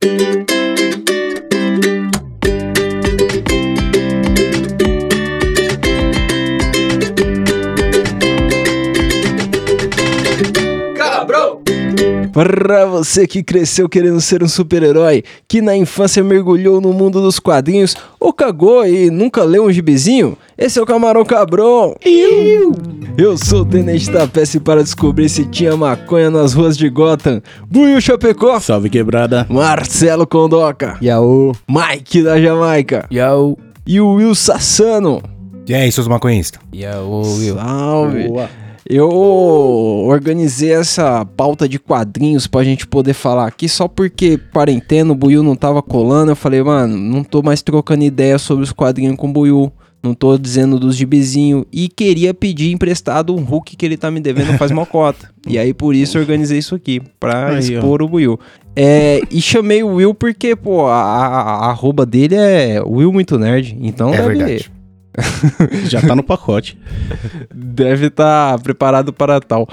thank you Para você que cresceu querendo ser um super-herói, que na infância mergulhou no mundo dos quadrinhos ou cagou e nunca leu um gibizinho, esse é o Camarão Cabrão. Eu, Eu sou o Tenente da Peça para descobrir se tinha maconha nas ruas de Gotham. Buiu Chapecó, Salve quebrada. Marcelo Condoca, Yaô. Mike da Jamaica Yaô. e o Will Sassano. E aí, seus maconhistas? Yaô, Will. Salve! Eu organizei essa pauta de quadrinhos pra gente poder falar aqui só porque quarentena o Buiu não tava colando. Eu falei, mano, não tô mais trocando ideia sobre os quadrinhos com o Buiu. Não tô dizendo dos gibizinhos. E queria pedir emprestado um Hulk que ele tá me devendo faz mocota. e aí por isso eu organizei isso aqui, pra Aí, ó. expor o Buiu. É, e chamei o Will porque, pô, a, a- a arroba dele é Will Muito Nerd. Então É deve, verdade. Já tá no pacote. deve estar preparado para tal.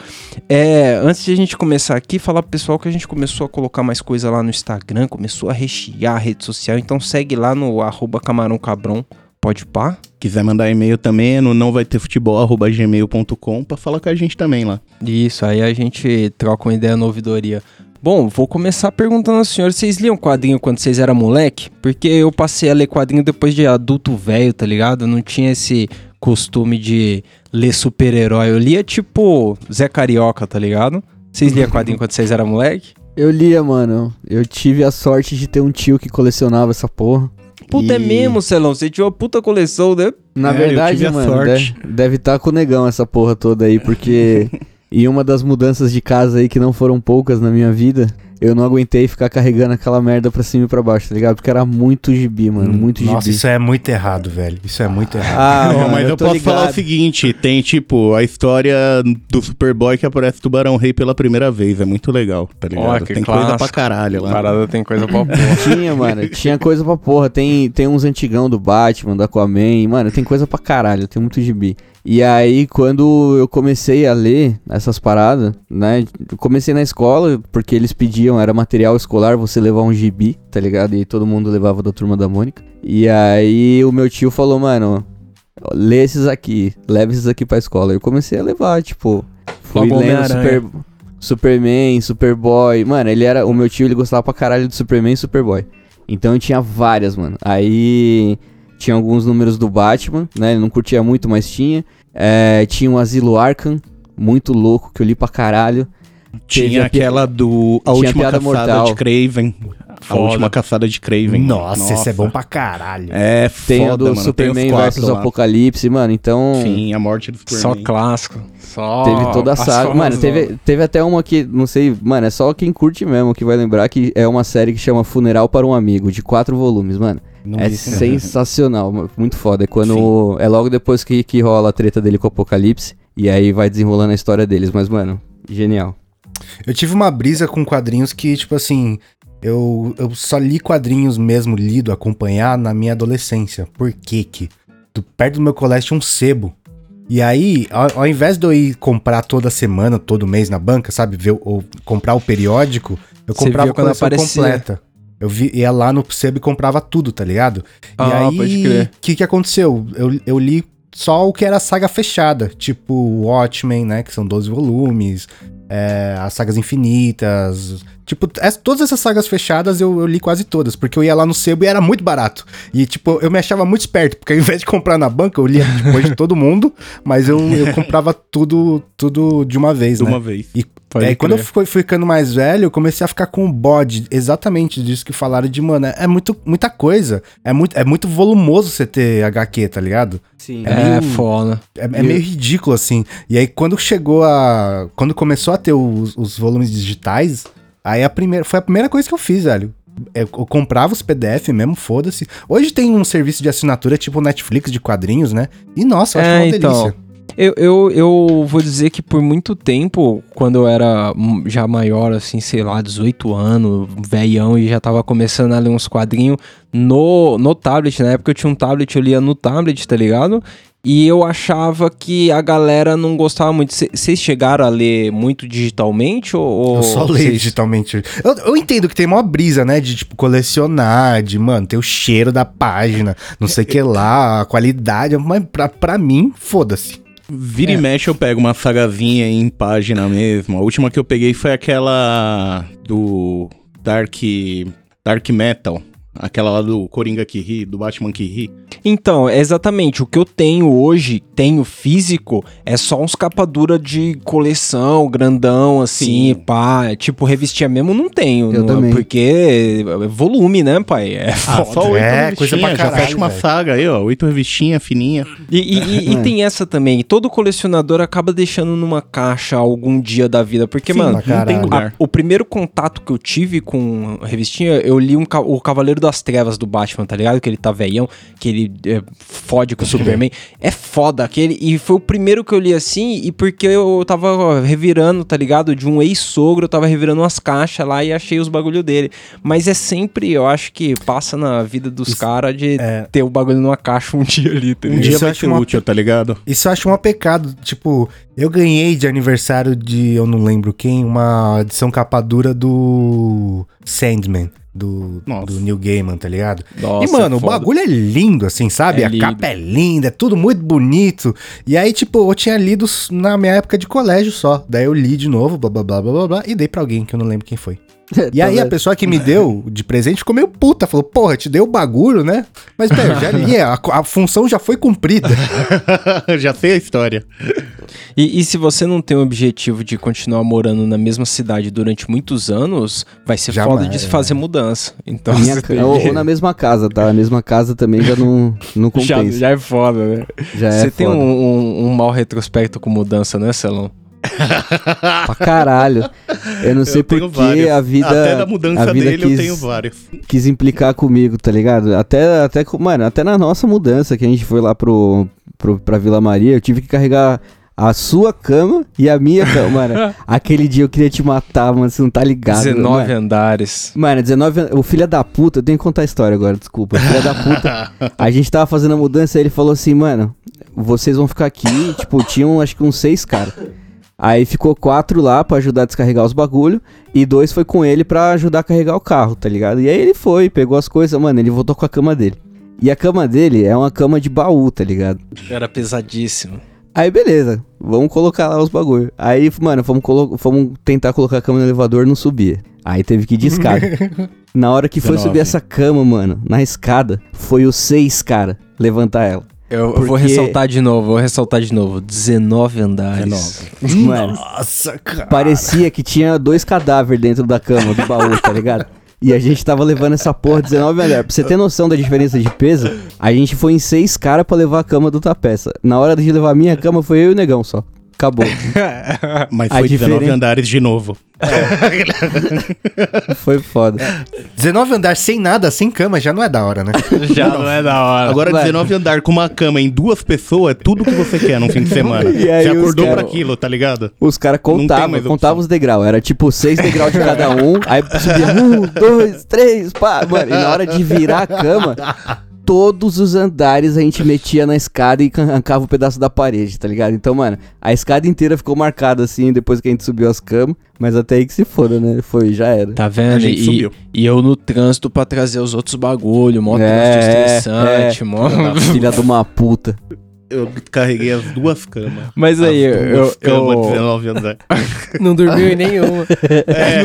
É, antes de a gente começar aqui, falar pro pessoal que a gente começou a colocar mais coisa lá no Instagram, começou a rechear a rede social, então segue lá no arroba camarão cabrão, pode pá? Quiser mandar e-mail também é no não vai ter futebol arroba gmail.com pra falar com a gente também lá. Isso, aí a gente troca uma ideia na ouvidoria. Bom, vou começar perguntando aos senhores, vocês liam quadrinho quando vocês eram moleque? Porque eu passei a ler quadrinho depois de adulto velho, tá ligado? Eu não tinha esse costume de ler super-herói. Eu lia tipo Zé Carioca, tá ligado? Vocês liam quadrinho quando vocês eram moleque? Eu lia, mano. Eu tive a sorte de ter um tio que colecionava essa porra. Puta, é E- mesmo, Celão. Você tinha uma puta coleção, né? Na É, eu verdade, mano, deve estar com o negão essa porra toda aí, porque em uma das mudanças de casa aí que não foram poucas na minha vida, eu não aguentei ficar carregando aquela merda pra cima e pra baixo, tá ligado? Porque era muito gibi, mano, muito Nossa, gibi. isso é muito errado, velho. Isso é muito errado. Ah, Não, mano, mas eu, tô posso ligado. falar o seguinte: tem tipo a história do Superboy que aparece Tubarão Rei pela primeira vez. É muito legal, tá ligado? Que tem coisa clássico. pra caralho lá. Parada tem coisa pra porra. Tinha, mano, tinha coisa pra porra. Tem, tem uns antigão do Batman, do Aquaman, mano, tem coisa pra caralho, tem muito gibi. E aí, quando eu comecei a ler essas paradas, né? Comecei na escola, porque eles pediam, era material escolar, você levar um gibi, tá ligado? E todo mundo levava da turma da Mônica. E aí o meu tio falou, mano, lê esses aqui, leva esses aqui pra escola. Eu comecei a levar, tipo, fui Logo lendo. Super, Superman, Superboy. Mano, ele era. O meu tio ele gostava pra caralho de Superman e Superboy. Então eu tinha várias, mano. Aí tinha alguns números do Batman, né? Ele não curtia muito, mas tinha. É, tinha um Asilo Arkham, muito louco, que eu li pra caralho. Tinha a aquela do. A última caçada Mortal. de Craven. Foda. A última caçada de Craven. Nossa, esse é bom pra caralho. É Tem foda, a do mano. Tem Superman versus. Apocalipse, mano. Então. Sim, a morte do Só Superman. clássico. Só. Teve toda a saga. Mano, teve, teve até uma que, não sei, mano, é só quem curte mesmo que vai lembrar que é uma série que chama Funeral para um Amigo, de quatro volumes, mano. Não é isso, sensacional, mano, muito foda. É quando. É logo depois que, que rola a treta dele com o Apocalipse. E aí vai desenrolando a história deles. Mas, mano, genial. Eu tive uma brisa com quadrinhos que, tipo assim, eu, eu só li quadrinhos mesmo, lido, acompanhar na minha adolescência. Por quê que? Do, perto do meu colégio tinha um sebo. E aí, ao, ao invés de eu ir comprar toda semana, todo mês na banca, sabe? Ver, ou comprar o periódico, eu Você comprava a coleção completa. Eu vi, ia lá no sebo e comprava tudo, tá ligado? Ah, e aí, o que, que aconteceu? Eu, eu li só o que era saga fechada, tipo Watchmen, né? Que são 12 volumes, é, as sagas infinitas. Tipo, todas essas sagas fechadas eu, eu li quase todas, porque eu ia lá no sebo e era muito barato. E, tipo, eu me achava muito esperto, porque ao invés de comprar na banca, eu lia depois de todo mundo, mas eu, eu comprava tudo, tudo de uma vez, De né? uma vez. E Pode aí, quando eu fui fui ficando mais velho, eu comecei a ficar com o bode exatamente disso que falaram de, mano, é muito, muita coisa. É muito, é muito volumoso você ter HQ, tá ligado? Sim. É, meio- foda. É, é meio ridículo, assim. E aí, quando chegou a. Quando começou a ter os, os volumes digitais, aí a primeira. Foi a primeira coisa que eu fiz, velho. Eu, eu comprava os PDF mesmo, foda-se. Hoje tem um serviço de assinatura tipo Netflix de quadrinhos, né? E nossa, eu acho É, uma então. delícia. Eu, eu, eu vou dizer que por muito tempo, quando eu era já maior, assim, sei lá, 18 anos, velhão, e já tava começando a ler uns quadrinhos no, no tablet. Na época eu tinha um tablet, eu lia no tablet, tá ligado? E eu achava que a galera não gostava muito. Vocês chegaram a ler muito digitalmente? Ou, ou Eu só leio vocês- digitalmente. Eu, eu entendo que tem uma brisa, né? De, tipo, colecionar, de, mano, ter o cheiro da página, não sei o que lá, a qualidade. Mas pra, pra mim, foda-se. Vira É. e mexe eu pego uma sagazinha em página mesmo. A última que eu peguei foi aquela do Dark, Dark Metal. Aquela lá do Coringa que ri, do Batman que ri. Então, é exatamente. O que eu tenho hoje, tenho físico, é só uns capa dura de coleção, grandão, assim, Sim. pá. Tipo, revistinha mesmo não tenho. Eu não- também. Porque é volume, né, pai? É Ah, foda. só oito É, coisa pra já caralho, fecha uma velho. saga aí, ó. Oito revistinhas fininha. E, e- e- e É. tem essa também. Todo colecionador acaba deixando numa caixa algum dia da vida. Porque, Sim, mano, não tem lugar. a- o primeiro contato que eu tive com a revistinha, eu li um, o Cavaleiro das Trevas do Batman, tá ligado? Que ele tá velhão, que ele é, fode com o Superman. É foda aquele. E foi o primeiro que eu li assim, e porque eu tava revirando, tá ligado? De um ex-sogro, eu tava revirando umas caixas lá e achei os bagulho dele. Mas é sempre, eu acho que passa na vida dos caras de é. ter o bagulho numa caixa um dia ali, tá Um dia vai acho ser uma- útil, tá ligado? Isso eu acho um pecado. Tipo, eu ganhei de aniversário de eu não lembro quem, uma edição capa dura do Sandman. Do, Nossa. do Neil Gaiman, tá ligado? Nossa, e, mano, o foda. bagulho é lindo, assim, sabe? É a lindo. capa é linda, é tudo muito bonito. E aí, tipo, eu tinha lido na minha época de colégio só. Daí eu li de novo, blá blá blá blá blá, blá e dei pra alguém que eu não lembro quem foi. E aí a pessoa que me deu de presente ficou meio puta, falou, porra, te deu o bagulho, né? Mas, pera, já li, a, a função já foi cumprida. já sei a história. E, e se você não tem o objetivo de continuar morando na mesma cidade durante muitos anos, vai ser Jamais, foda de se fazer mudança. Então tem ou, que- ou na mesma casa, tá? A mesma casa também já não, não já, compensa. já é foda, né? Já, é você tem um, um, um mau retrospecto com mudança, né, Celão? Pra caralho. Eu não sei porque a vida. Até da mudança a vida dele quis, eu tenho vários. quis implicar comigo, tá ligado? Até, até, mano, até na nossa mudança que a gente foi lá pro, pro, pra Vila Maria, eu tive que carregar a sua cama e a minha cama. Mano, aquele dia eu queria te matar, mano, você não tá ligado. 19 mano. andares. Mano, 19 an- O filho da puta, eu tenho que contar a história agora, desculpa. O filho da puta. A gente tava fazendo a mudança e ele falou assim, mano, vocês vão ficar aqui. Tipo, tinham acho que uns seis caras. Aí ficou quatro lá pra ajudar a descarregar os bagulho. E dois foi com ele pra ajudar a carregar o carro, tá ligado? E aí ele foi, pegou as coisas, mano, ele voltou com a cama dele. E a cama dele é uma cama de baú, tá ligado? Era pesadíssimo. Aí beleza, vamos colocar lá os bagulho. Aí, mano, fomos, fomos tentar colocar a cama no elevador, não subia. Aí teve que ir de escada. Na hora que foi 19. subir essa cama, mano, na escada, foi os seis cara levantar ela. Eu, eu vou Porque- ressaltar de novo, vou ressaltar de novo. 19 andares. 19. Mano, Nossa, cara. parecia que tinha dois cadáveres dentro da cama, do baú, tá ligado? E a gente tava levando essa porra 19 andares. Pra você ter noção da diferença de peso, a gente foi em seis caras pra levar a cama do tapeça. Na hora de levar a minha cama, foi eu e o negão só. Acabou. Mas A foi 19 diferen- andares de novo. Foi foda. 19 andar sem nada, sem cama, já não é da hora, né? Já não é da hora. Agora, Vai. 19 andar com uma cama em duas pessoas é tudo que você quer num fim de semana. E aí você acordou cara- pra aquilo, tá ligado? Os caras contavam, contavam os degraus. Era tipo seis degraus de cada um. aí subia um, dois, três, pá. Mano, e na hora de virar a cama, todos os andares a gente metia na escada e arrancava um pedaço da parede, tá ligado? Então, mano, a escada inteira ficou marcada assim depois que a gente subiu as camas. Mas até aí que se foda, né? Foi, já era. Tá vendo? A gente E, subiu. e eu no trânsito pra trazer os outros bagulho, mó É, trânsito estressante, é. mó... Filha de uma puta. Eu carreguei as duas camas. Mas aí, As eu, duas camas, eu, 19 andares. não dormiu em nenhuma. É,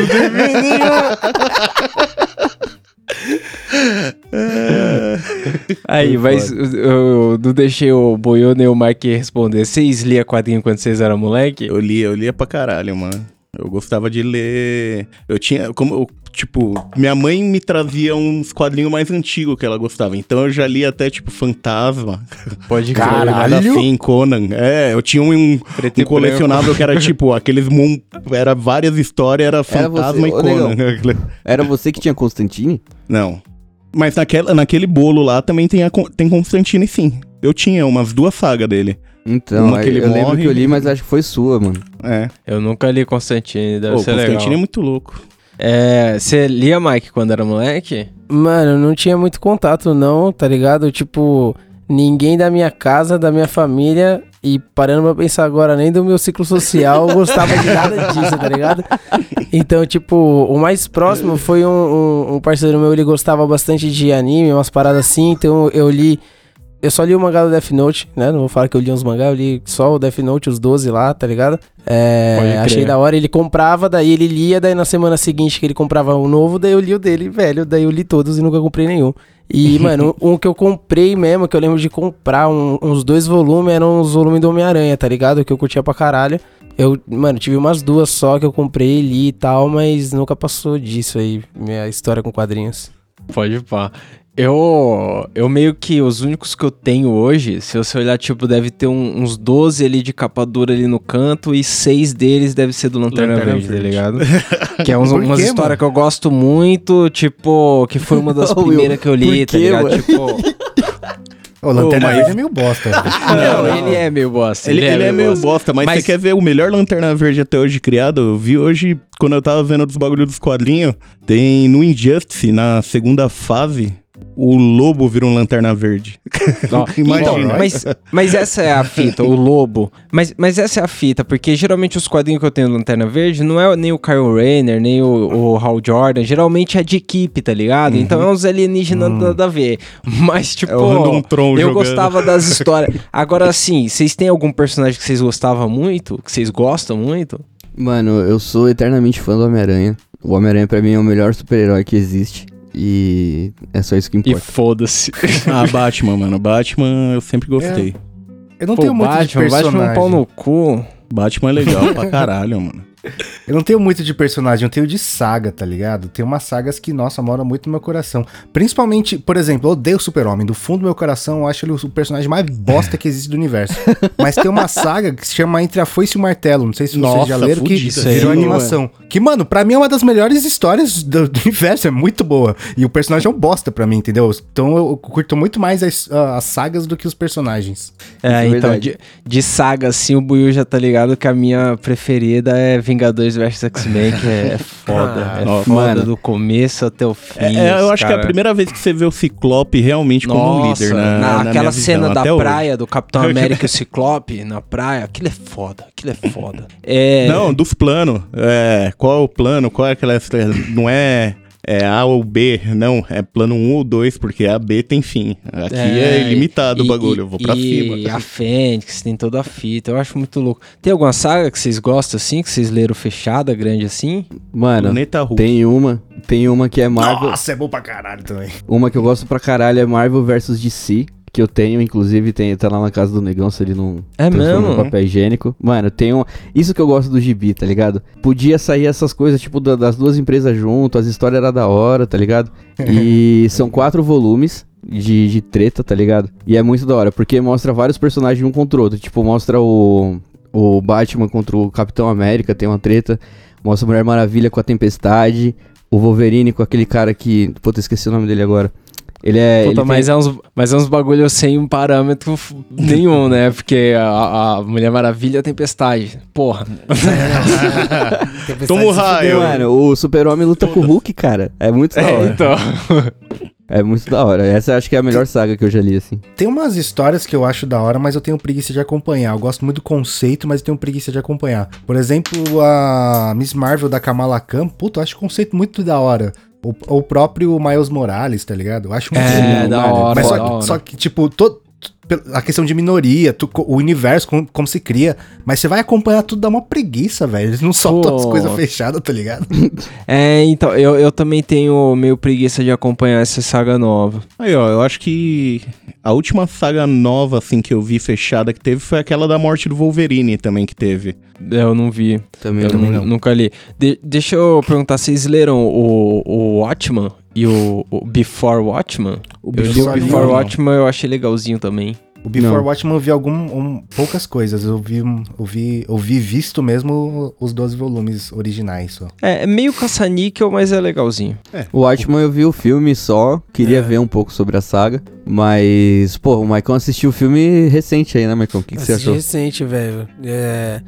Aí, mas eu, eu não deixei o Boiona e o Mike responder. Vocês liam quadrinho quando vocês eram moleque? Eu lia, eu lia pra caralho, mano. Eu gostava de ler. Eu tinha. Como, eu, tipo, minha mãe me trazia uns quadrinhos mais antigos que ela gostava. Então eu já li até, tipo, Fantasma. Pode Caralho. Assim, Conan. É, eu tinha um, e um colecionável que era tipo, aqueles. Era várias histórias, era Fantasma você. e Ô, Conan. Era você que tinha Constantine? Não. Mas naquela, naquele bolo lá também tem, a, tem Constantine, sim. Eu tinha umas duas sagas dele. Então, Uma que eu ele lembro morre. que eu li, mas acho que foi sua, mano. É. Eu nunca li Constantine, deve Pô, ser Constantine é legal. muito louco. É, você lia, Mike, quando era moleque? Mano, eu não tinha muito contato, não, tá ligado? Tipo, ninguém da minha casa, da minha família e parando pra pensar agora, nem do meu ciclo social gostava de nada disso, tá ligado? Então, tipo, o mais próximo foi um, um, um parceiro meu, ele gostava bastante de anime, umas paradas assim, então eu li. Eu só li o mangá do Death Note, né? Não vou falar que eu li uns mangá, eu li só o Death Note, os 12 lá, tá ligado? É, achei da hora, ele comprava, daí ele lia, daí na semana seguinte que ele comprava um novo, daí eu li o dele, velho, daí eu li todos e nunca comprei nenhum. E, mano, um que eu comprei mesmo, que eu lembro de comprar, um- uns dois volumes, eram os volumes do Homem-Aranha, tá ligado? Que eu curtia pra caralho. Eu, mano, tive umas duas só que eu comprei, li e tal, mas nunca passou disso aí, minha história com quadrinhos. Pode pá. Eu, eu meio que os únicos que eu tenho hoje, se você olhar, tipo, deve ter um- uns 12 ali de capa dura ali no canto e seis deles deve ser do Lanterna, Lanterna Verde, tá ligado? que é uns, umas histórias que eu gosto muito, tipo, que foi uma das primeiras que eu li, tá quê, ligado? mano? Tipo, O Lanterna mas- Verde é meio bosta. não, não. ele é meio bosta. Ele, ele é meio bosta. bosta, mas, Mas- você quer ver o melhor Lanterna Verde até hoje criado? Eu vi hoje, quando eu tava vendo dos bagulhos dos quadrinhos, tem no Injustice, na segunda fase, o lobo vira um Lanterna Verde. Imagina. então, mas, mas essa é a fita, o lobo. Mas, mas essa é a fita, porque geralmente os quadrinhos que eu tenho do Lanterna Verde não é nem o Kyle Rayner, nem o, o Hal Jordan. Geralmente é de equipe, tá ligado? Então é uns alienígenas nada a ver. Mas, tipo, É o Random Tron eu jogando. gostava das histórias. Agora, assim, vocês têm algum personagem que vocês gostavam muito? Que vocês gostam muito? Mano, eu sou eternamente fã do Homem-Aranha. O Homem-Aranha pra mim é o melhor super-herói que existe. E é só isso que E importa. foda-se. ah, Batman, mano. Batman eu sempre gostei. Eu não Pô, tenho muito de Batman, personagem. Batman é um pau no cu. Batman é legal pra caralho, mano. Eu não tenho muito de personagem, eu tenho de saga, tá ligado? Tem umas sagas que, nossa, moram muito no meu coração. Principalmente, por exemplo, eu odeio o Super-Homem. Do fundo do meu coração, eu acho ele o personagem mais bosta que existe do universo. Mas tem uma saga que se chama Entre a Foice e o Martelo. Não sei se vocês Nossa, já leram, que virou animação. Que, mano, pra mim é uma das melhores histórias do, do universo. É muito boa. E o personagem é um bosta pra mim, entendeu? Então eu curto muito mais as, as sagas do que os personagens. É, é então, de, de saga, assim, o Buiu já tá ligado que a minha preferida é Vingadores vs X-Men, que é foda. Ah, é nossa. foda Mano. do começo até o fim. É, é, eu acho que é a cara- primeira vez que você vê o Ciclope realmente como um Nossa, líder, né? na, na aquela minha cena visão, da até hoje. praia do Capitão América e o Ciclope na praia, aquilo é foda, aquilo é foda. É, Não, dos planos. É, qual é o plano? Qual é aquela. Não é, é A ou B, não. É plano 1 ou 2, porque A, B tem fim. Aqui é, ilimitado e- o bagulho. eu vou pra e cima. E a Fênix, tem toda a fita, eu acho muito louco. Tem alguma saga que vocês gostam assim, que vocês leram fechada, grande assim? Mano, Planeta Hulk. tem uma. Tem uma que é Marvel. Nossa, é bom pra caralho também. Uma que eu gosto pra caralho é Marvel vs DC. Que eu tenho, inclusive, tem, tá lá na casa do negão, se ele não É mesmo? papel higiênico. Mano, tem um. Isso que eu gosto do gibi, tá ligado? Podia sair essas coisas, tipo, da- das duas empresas junto, as histórias eram da hora, tá ligado? E são quatro volumes. De, de treta, tá ligado? E é muito da hora, porque mostra vários personagens um contra o outro. Tipo, mostra o, o Batman contra o Capitão América, tem uma treta. Mostra a Mulher Maravilha com a Tempestade. O Wolverine com aquele cara que. Puta, esqueci o nome dele agora. Ele é. Puta, ele mas, é uns, mas é uns bagulho sem um parâmetro nenhum, né? Porque a, a Mulher Maravilha é a tempestade. Porra. Toma o raio. tem, mano, o Super-Homem luta com o Hulk, cara. É muito da É, hora. então. É muito da hora. Essa eu acho que é a melhor saga que eu já li, assim. Tem umas histórias que eu acho da hora, mas eu tenho preguiça de acompanhar. Eu gosto muito do conceito, mas eu tenho preguiça de acompanhar. Por exemplo, a Miss Marvel da Kamala Khan, puta, eu acho o conceito muito da hora. O, o próprio Miles Morales, tá ligado? Eu acho muito É, legal. da hora. Mas da só, hora. só que, tipo, to- a questão de minoria, tu- o universo, como, como se cria. Mas você vai acompanhar tudo, dá uma preguiça, velho. Eles não soltam as Pô. coisas fechadas, tá ligado? É, então, eu, eu também tenho meio preguiça de acompanhar essa saga nova. Aí, ó, eu acho que a última saga nova, assim, que eu vi fechada que teve foi aquela da morte do Wolverine também que teve. Eu não vi. Também, Eu também nu- não. nunca li. De- deixa eu perguntar, vocês leram o, o Watchman e o, o Before Watchman? O eu li o Before Before. Watchman, eu achei legalzinho também. O Before Não. Watchmen eu vi algum, um- poucas coisas. Eu vi, eu vi, eu vi visto mesmo os 12 volumes originais só. É, é meio caça-níquel, mas é legalzinho. O Watchmen eu vi o filme só, queria ver um pouco sobre a saga, mas, pô, o Maicon assistiu o filme recente aí, né, Maicon? O que, que você Assisti achou? recente, velho. É...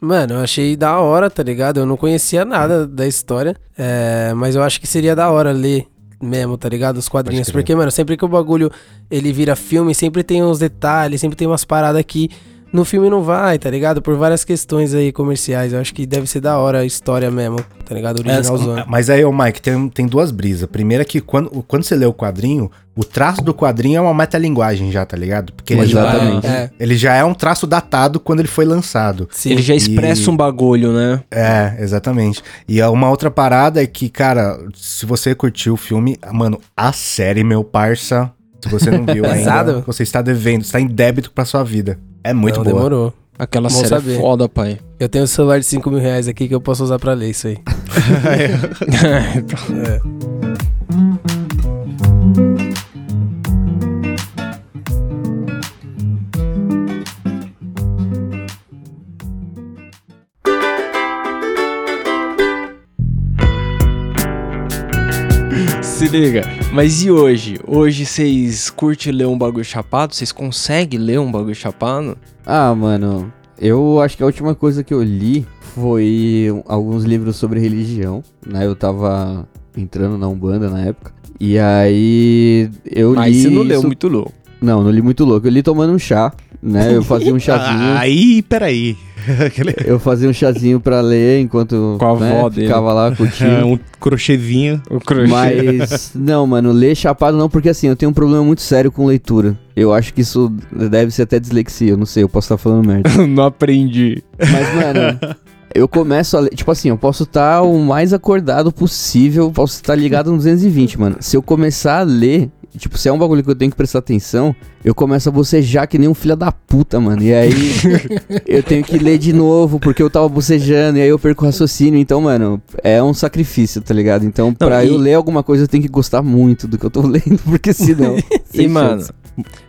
Mano, eu achei da hora, tá ligado? Eu não conhecia nada da história, é, mas eu acho que seria da hora ler mesmo, tá ligado? Os quadrinhos. Porque, mano, sempre que o bagulho ele vira filme, sempre tem uns detalhes, sempre tem umas paradas que no filme não vai, tá ligado? Por várias questões aí comerciais. Eu acho que deve ser da hora a história mesmo, tá ligado? Originalzão. Mas aí, ô Mike, tem, tem duas brisas. Primeiro é que quando, quando você lê o quadrinho, o traço do quadrinho é uma metalinguagem já, tá ligado? Porque ele já, Exatamente. É, ele já é um traço datado quando ele foi lançado. sim. Ele já expressa E- um bagulho, né? É, exatamente. E a- uma outra parada é que, cara, se você curtiu o filme, mano, a série, meu parça, se você não viu ainda, você está devendo, está em débito pra sua vida. É muito Não, boa. demorou. Aquela Bom série saber. é foda, pai. Eu tenho um celular de 5 mil reais aqui que eu posso usar pra ler isso aí. É. Se liga. Mas e hoje? Hoje vocês curtem ler um bagulho chapado? Vocês conseguem ler um bagulho chapado? Ah, mano, eu acho que a última coisa que eu li foi alguns livros sobre religião, né? Eu tava entrando na Umbanda na época. E aí eu Mas li. você não leu isso- muito louco. Não, não li muito louco. Eu li tomando um chá, né? Eu fazia um chazinho. Aí, peraí. Aquele- Eu fazia um chazinho pra ler enquanto Com a né, avó dele. ficava lá curtindo. um crochêzinho. O crochê. Mas, não, mano, ler chapado não, porque assim, eu tenho um problema muito sério com leitura. Eu acho que isso deve ser até dislexia, eu não sei, eu posso estar falando merda. não aprendi. Mas, mano, eu começo a ler. Tipo assim, eu posso estar o mais acordado possível, posso estar ligado no 220, mano. Se eu começar a ler, tipo, se é um bagulho que eu tenho que prestar atenção, eu começo a bocejar que nem um filho da puta, mano. E aí eu tenho que ler de novo, porque eu tava bocejando, e aí eu perco o raciocínio. Então, mano, é um sacrifício, tá ligado? Então, pra e- eu ler alguma coisa, eu tenho que gostar muito do que eu tô lendo, porque senão. E, mano, chance.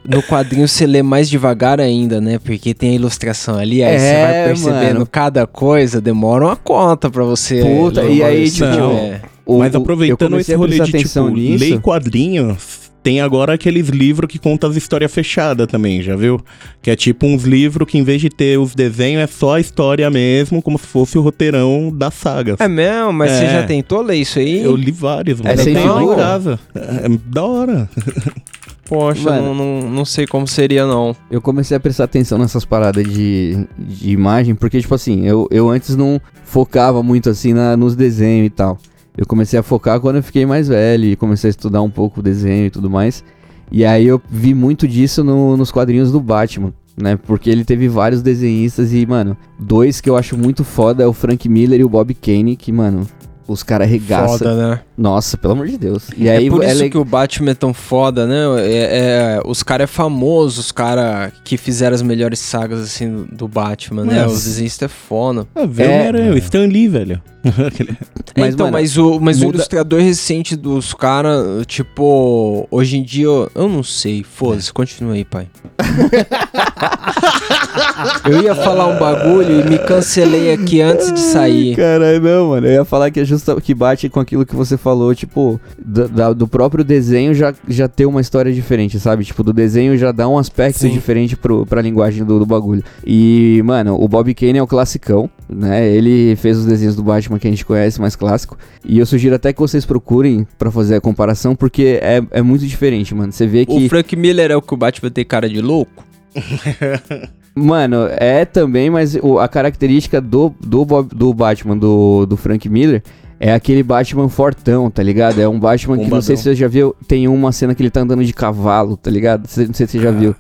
No quadrinho você lê mais devagar ainda, né? Porque tem a ilustração ali, aí você É, vai percebendo mano. cada coisa, demora uma conta pra você. Puta, ler e aí, tipo, é. O- Mas aproveitando esse rolê de tipo, nisso. lei quadrinhos, tem agora aqueles livros que contam as histórias fechadas também, já viu? Que é tipo uns livros que em vez de ter os desenhos, é só a história mesmo, como se fosse o roteirão da saga. É mesmo? Mas você É. já tentou ler isso aí? Eu li vários, mano. É eu tenho lá em casa. É, é da hora. Poxa, Mano. não, não, não sei como seria, não. Eu comecei a prestar atenção nessas paradas de, de imagem, porque, tipo assim, eu, eu antes não focava muito assim na, nos desenhos e tal. Eu comecei a focar quando eu fiquei mais velho e comecei a estudar um pouco o desenho e tudo mais. E aí eu vi muito disso no- nos quadrinhos do Batman, né? Porque ele teve vários desenhistas e, mano, dois que eu acho muito foda é o Frank Miller e o Bob Kane, que, mano, os caras arregaçam. Foda, né? Nossa, pelo amor de Deus. E aí é por isso que o Batman é tão foda, né? É, é- os caras é famoso, os caras que fizeram as melhores sagas, assim, do- Batman, né? Mas- Os desenhistas é foda. Ah, vê É. o Stan Lee, velho. Mas, então, mano, mas o, mas o muda- ilustrador recente dos caras, tipo, hoje em dia, eu, eu não sei. Foda-se, continua aí, pai. eu ia falar um bagulho e me cancelei aqui antes de sair. Caralho, não, mano. Eu ia falar que é justo que bate com aquilo que você falou, tipo, da- da- do próprio desenho já, já ter uma história diferente, sabe? Tipo, do desenho já dá um aspecto Sim. diferente pro, pra linguagem do, do bagulho. E, mano, o Bob Kane é o classicão, né? Ele fez os desenhos do Batman que a gente conhece, mais clássico. E eu sugiro até que vocês procurem pra fazer a comparação, porque é, é muito diferente, mano. Você vê que. O Frank Miller é o que o Batman tem cara de louco? Mano, é também, mas o- a característica do, do, Bob- do Batman, do, do Frank Miller, é aquele Batman fortão, tá ligado? É um Batman que não sei se você já viu, tem uma cena que ele tá andando de cavalo, tá ligado? Não sei se você já viu.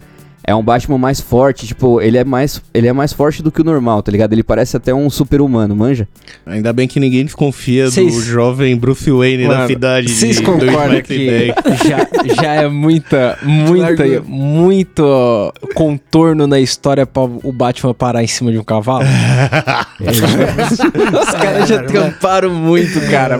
É um Batman mais forte, tipo, ele é mais, ele é mais forte do que o normal, tá ligado? Ele parece até um super-humano, manja? Ainda bem que ninguém desconfia Cês- do jovem Bruce Wayne Mano, da cidade Vocês de concordam 2,10 que já, já é muita, muita, muito contorno na história pra o Batman parar em cima de um cavalo? Os caras já tramparam muito, cara.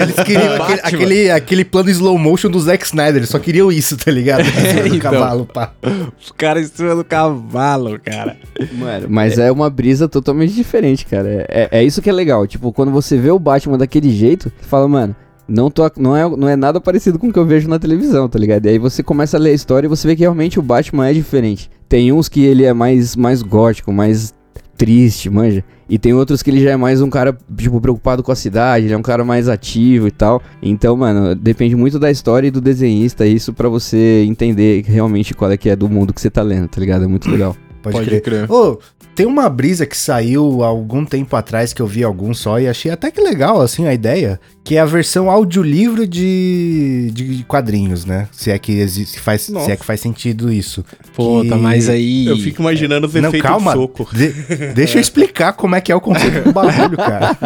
Eles queriam aquele, aquele, aquele plano slow motion do Zack Snyder, eles só queriam isso, tá ligado? do então. cavalo, pá. Os caras em cima do cavalo, cara. Mano, mas é. uma brisa totalmente diferente, cara. É, é, é isso que é legal. Tipo, quando você vê o Batman daquele jeito, você fala, mano, não, tô, não, é, não é nada parecido com o que eu vejo na televisão, tá ligado? E aí você começa a ler a história e você vê que realmente o Batman é diferente. Tem uns que ele é mais, mais gótico, mais triste, manja. E tem outros que ele já é mais um cara, tipo, preocupado com a cidade, ele é um cara mais ativo e tal. Então, mano, depende muito da história e do desenhista, isso pra você entender realmente qual é que é do mundo que você tá lendo, tá ligado? É muito legal. Pode, Pode crer. crer. Ô, tem uma brisa que saiu há algum tempo atrás que eu vi algum só e achei até que legal, assim, a ideia, que é a versão audiolivro de, de quadrinhos, né? Se é que existe, se faz, se é que faz sentido isso. Puta, Que- mas aí. Eu fico imaginando os Não, calma. de soco. De- deixa eu explicar como é que é o conceito do bagulho, cara.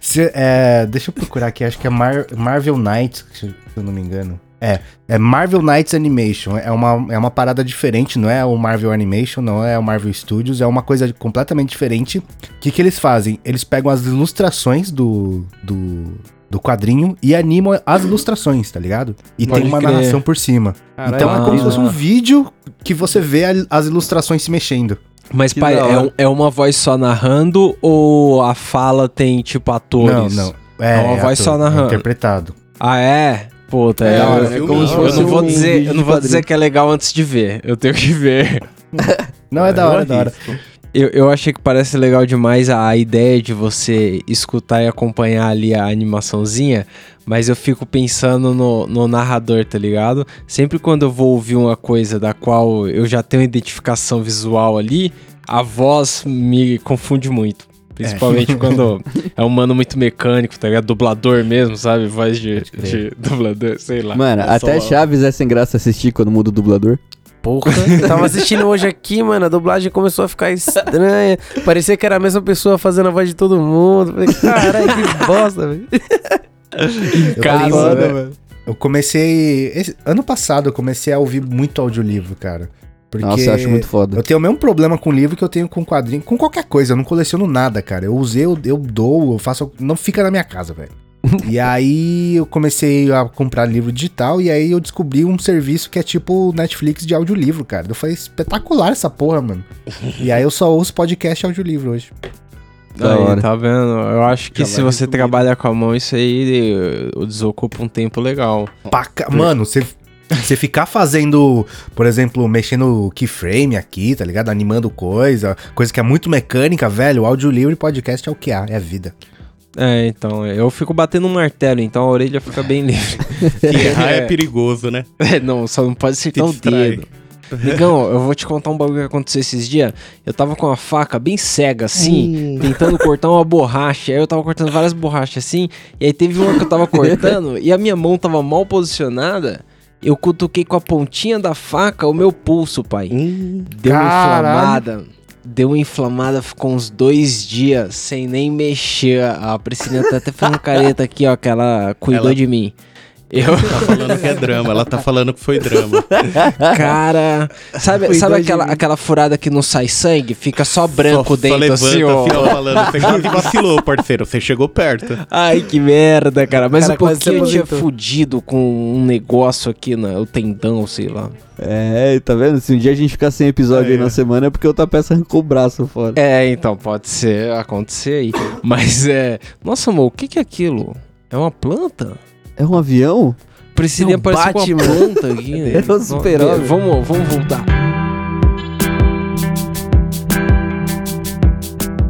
Se- é, deixa eu procurar aqui, acho que é Mar- Marvel Knights, se eu não me engano. É, é Marvel Knights Animation. É uma, é uma parada diferente, não é o Marvel Animation, não é o Marvel Studios, é uma coisa completamente diferente. O que, que eles fazem? Eles pegam as ilustrações do, do, do quadrinho e animam as ilustrações, tá ligado? E Pode tem uma crer. narração por cima. Caralho, então é como se fosse um vídeo que você vê as ilustrações se mexendo. Mas, Que pai, é, um- é uma voz só narrando ou a fala tem, tipo, atores? Não, não. É uma voz só narrando. interpretado. Ah, é? Puta, É é, eu, é como se eu fosse não vou um dizer, eu não vou dizer que é legal antes de ver. Eu tenho que ver. Não, é da hora, é da hora. Eu, eu achei que parece legal demais a, a ideia de você escutar e acompanhar ali a animaçãozinha, mas eu fico pensando no, no narrador, tá ligado? Sempre quando eu vou ouvir uma coisa da qual eu já tenho identificação visual ali, a voz me confunde muito. Principalmente quando é um mano muito mecânico, tá ligado? Dublador mesmo, sabe? Voz de, de dublador, sei lá. Mano, É até só- Chaves é sem graça assistir quando muda o dublador. Porra, eu tava assistindo hoje aqui, mano, a dublagem começou a ficar estranha. Parecia que era a mesma pessoa fazendo a voz de todo mundo. Falei, caralho, que bosta, velho. Né? mano. eu comecei. esse- ano passado eu comecei a ouvir muito audiolivro, cara. Porque Nossa, eu acho muito foda. eu tenho o mesmo problema com livro que eu tenho com quadrinho, com qualquer coisa. Eu não coleciono nada, cara. Eu usei, eu, eu dou, eu faço. Não fica na minha casa, velho. e aí eu comecei a comprar livro digital e aí eu descobri um serviço que é tipo Netflix de audiolivro, cara. Eu falei, espetacular essa porra, mano. e aí eu só ouço podcast e audiolivro hoje. Da Aí, hora. tá vendo? Eu acho que Já se você resumir. trabalha com a mão, isso aí eh, desocupa um tempo legal. Paca... Mano, você. Você ficar fazendo, por exemplo, mexendo keyframe aqui, tá ligado? Animando coisa, coisa que é muito mecânica, velho. O audiolivro e podcast é o que há, é a vida. É, então, eu fico batendo um martelo, então a orelha fica bem livre. Que errar é perigoso, né? É, não, só não pode acertar o dedo. Negão, eu vou te contar um bagulho que aconteceu esses dias. Eu tava com uma faca bem cega, assim, tentando cortar uma borracha. Aí eu tava cortando várias borrachas, assim. E aí teve uma que eu tava cortando e a minha mão tava mal posicionada. Eu cutuquei com a pontinha da faca o meu pulso, pai. Deu uma Caralho. inflamada. Deu uma inflamada, ficou uns dois dias sem nem mexer. A Priscila tá até fazendo careta aqui, ó, que ela cuidou Ela- de mim. Eu, Tá falando que é drama, ela tá falando que foi drama. cara. Sabe, sabe aquela, aquela furada que não sai sangue? Fica só branco Só- dentro, só assim, ó. fica falando. Você quase vacilou, parceiro. Você chegou perto. Ai, que merda, cara. Mas Cara, um pouquinho eu tinha fudido com um negócio aqui, na, o tendão, sei lá. É, tá vendo? Se um dia a gente ficar sem episódio É. aí na semana é porque outra peça arrancou o braço fora. É, então, pode ser, acontecer aí. Mas é. Nossa, amor, o que, que é aquilo? É uma planta? É um avião? Priscilinha É um parece com uma Batman. planta aqui. né? É o super-homem. Vamos, vamos voltar.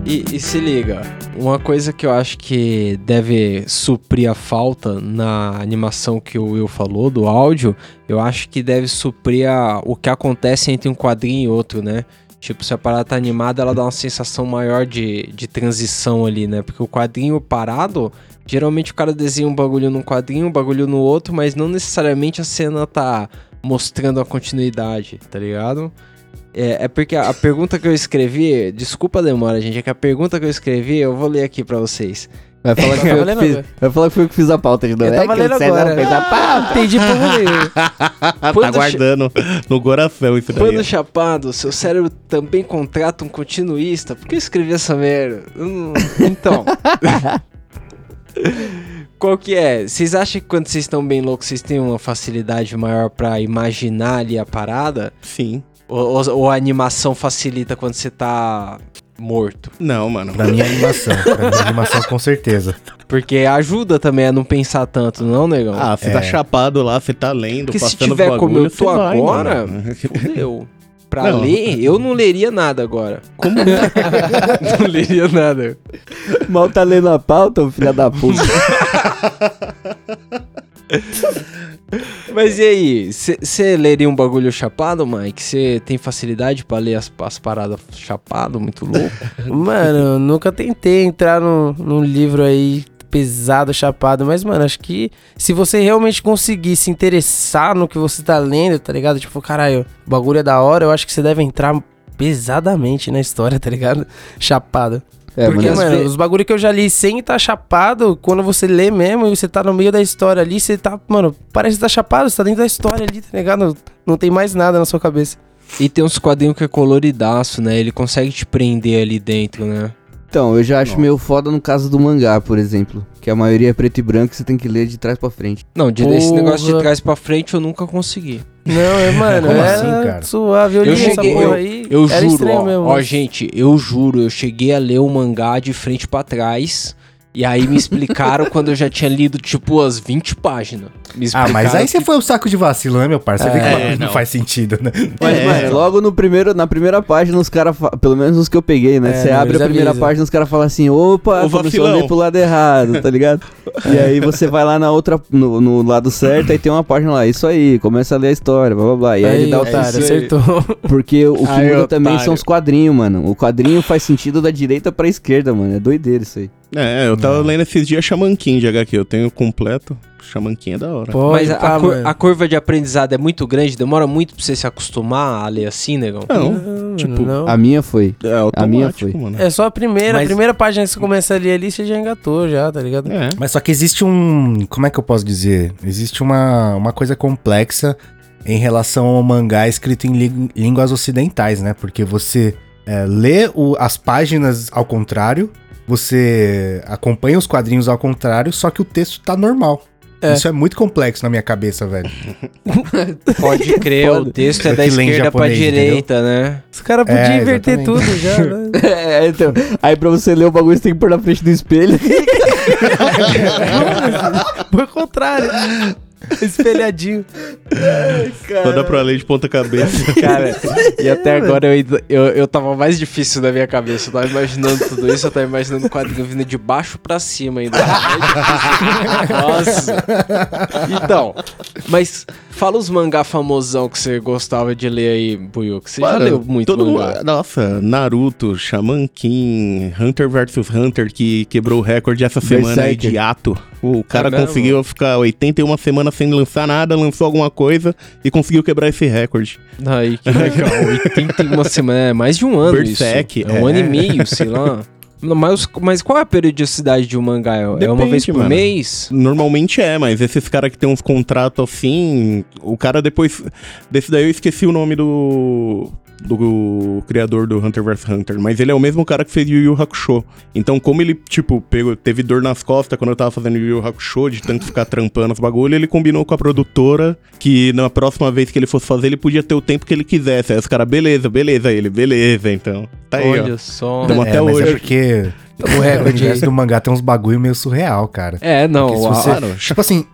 E, e se liga, uma coisa que eu acho que deve suprir a falta na animação que o Will falou, do áudio, eu acho que deve suprir a- o que acontece entre um quadrinho e outro, né? Tipo, se a parada tá animada, ela dá uma sensação maior de, de transição ali, né? Porque o quadrinho parado, geralmente o cara desenha um bagulho num quadrinho, um bagulho no outro, mas não necessariamente a cena tá mostrando a continuidade, tá ligado? É, é porque a, a pergunta que eu escrevi, desculpa a demora, gente, é que a pergunta que eu escrevi, eu vou ler aqui pra vocês. Vai falar que Tá foi eu que valendo fiz, vai falar que foi eu que fiz a pauta de novo. Eu É tava que o lendo César agora. fez a pauta. Entendi por nenhum. tá guardando no coração isso daí. Quando chapado, seu cérebro também contrata um continuista. Por que eu escrevi essa merda? Hum, então. Qual que é? Vocês acham que quando vocês estão bem loucos, vocês têm uma facilidade maior pra imaginar ali a parada? Sim. Ou, ou- ou a animação facilita quando você tá morto? Não, mano. Pra minha animação. Pra minha animação, com certeza. Porque ajuda também a não pensar tanto, não, negão? Ah, você tá chapado lá, você tá lendo, Porque se passando tiver como bagulho, eu tô vai, agora, mano. fudeu. Pra Não. ler, eu não leria nada agora. Como não leria nada. Mal tá lendo a pauta, filha da puta. Mas e aí, você leria um bagulho chapado, Mike? Você tem facilidade pra ler as, as paradas chapado, muito louco? Mano, eu nunca tentei entrar num, num livro aí pesado, chapado, mas, mano, acho que se você realmente conseguir se interessar no que você tá lendo, tá ligado? Tipo, caralho, o bagulho é da hora, eu acho que você deve entrar pesadamente na história, tá ligado? Chapado. É, Porque, mas- mano, os bagulho que eu já li sem estar chapado, quando você lê mesmo e você tá no meio da história ali, você tá, mano, parece que tá chapado, você tá dentro da história ali, tá ligado? Não tem mais nada na sua cabeça. E tem uns quadrinhos que é coloridaço, né? Ele consegue te prender ali dentro, né? Então, eu já acho meio foda no caso do mangá, por exemplo. Que a maioria é preto e branco e você tem que ler de trás pra frente. Não, de, esse negócio de trás pra frente eu nunca consegui. Não, é, mano, Como é assim, cara? suave. Eu, Eu li essa cheguei- porra aí. Eu era juro, ó, mesmo. ó, gente, eu juro, eu cheguei a ler o mangá de frente pra trás. E aí me explicaram quando eu já tinha lido, tipo, as 20 páginas. Ah, mas aí você foi o saco de vacilo, né, meu parceiro? Você vê que É, não não. faz sentido, né? Mas, É, mano, logo no primeiro, na primeira página, os caras, fa- pelo menos os que eu peguei, né? É, Você abre a primeira avisam. página, os caras falam assim, opa, começou a ler pro lado errado, tá ligado? e aí você vai lá na outra, no, no lado certo, aí tem uma página lá, isso aí, começa a ler a história, blá blá blá. E aí, aí, ele dá o otário, acertou. Porque o que muda também são os quadrinhos, mano. O quadrinho faz sentido da direita pra esquerda, mano. É doideira isso aí. É, eu tava lendo esses dias Shaman King de HQ. Eu tenho completo. King é da hora. Pode, Mas a, pá, a cur- a curva de aprendizado é muito grande, demora muito pra você se acostumar a ler assim, negão? Não, Não, tipo, não. A minha foi. é automático, a minha foi. mano. É só a primeira, Mas- a primeira página que você começa a ler ali, você já engatou já, tá ligado? É. Mas só que existe um. Como é que eu posso dizer? Existe uma, uma coisa complexa em relação ao mangá escrito em lí- línguas ocidentais, né? Porque você é, lê o- as páginas ao contrário, você acompanha os quadrinhos ao contrário, só que o texto tá normal. É. Isso é muito complexo na minha cabeça, velho. Pode crer, o texto é da esquerda pra japonês, direita, né? Os caras podiam É, inverter exatamente. tudo já, né? é, então. Aí pra você ler o bagulho, você tem que pôr na frente do espelho. Por contrário. Espelhadinho. Só dá pra ler de ponta cabeça. Cara, e até agora eu, eu, eu tava mais difícil na minha cabeça. Eu tava imaginando tudo isso, eu tava imaginando o quadrinho vindo de baixo pra cima ainda. Nossa. Então, mas fala os mangá famosão que você gostava de ler aí, Buiu, que você já Mano, leu muito todo mangá. mundo- Nossa, Naruto, Shaman King, Hunter vs Hunter, que quebrou o recorde essa semana aí de ato. O cara mesmo? conseguiu ficar 81 semanas sem lançar nada, lançou alguma coisa e conseguiu quebrar esse recorde. Aí, que legal. 81 semanas, é mais de um ano Berserk, isso. É um é. ano e meio, sei lá. Mas, mas qual é a periodicidade de um mangá? É uma Depende, vez por mano. mês? Normalmente é, mas esses caras que tem uns contratos assim, o cara depois. Desse daí eu esqueci o nome do. Do criador do Hunter vs Hunter, mas ele é o mesmo cara que fez Yu Yu Hakusho. Então, como ele, tipo, pegou, teve dor nas costas quando eu tava fazendo Yu Yu Hakusho, de tanto ficar trampando os bagulho, ele combinou com a produtora que na próxima vez que ele fosse fazer, ele podia ter o tempo que ele quisesse. Aí os caras, beleza, beleza, ele, beleza, então. Tá aí, Olha ó. só. Tamo até mas hoje. é porque O recorde do mangá tem uns bagulho meio surreal, cara. É, não. Porque se a- você- Claro. Tipo assim,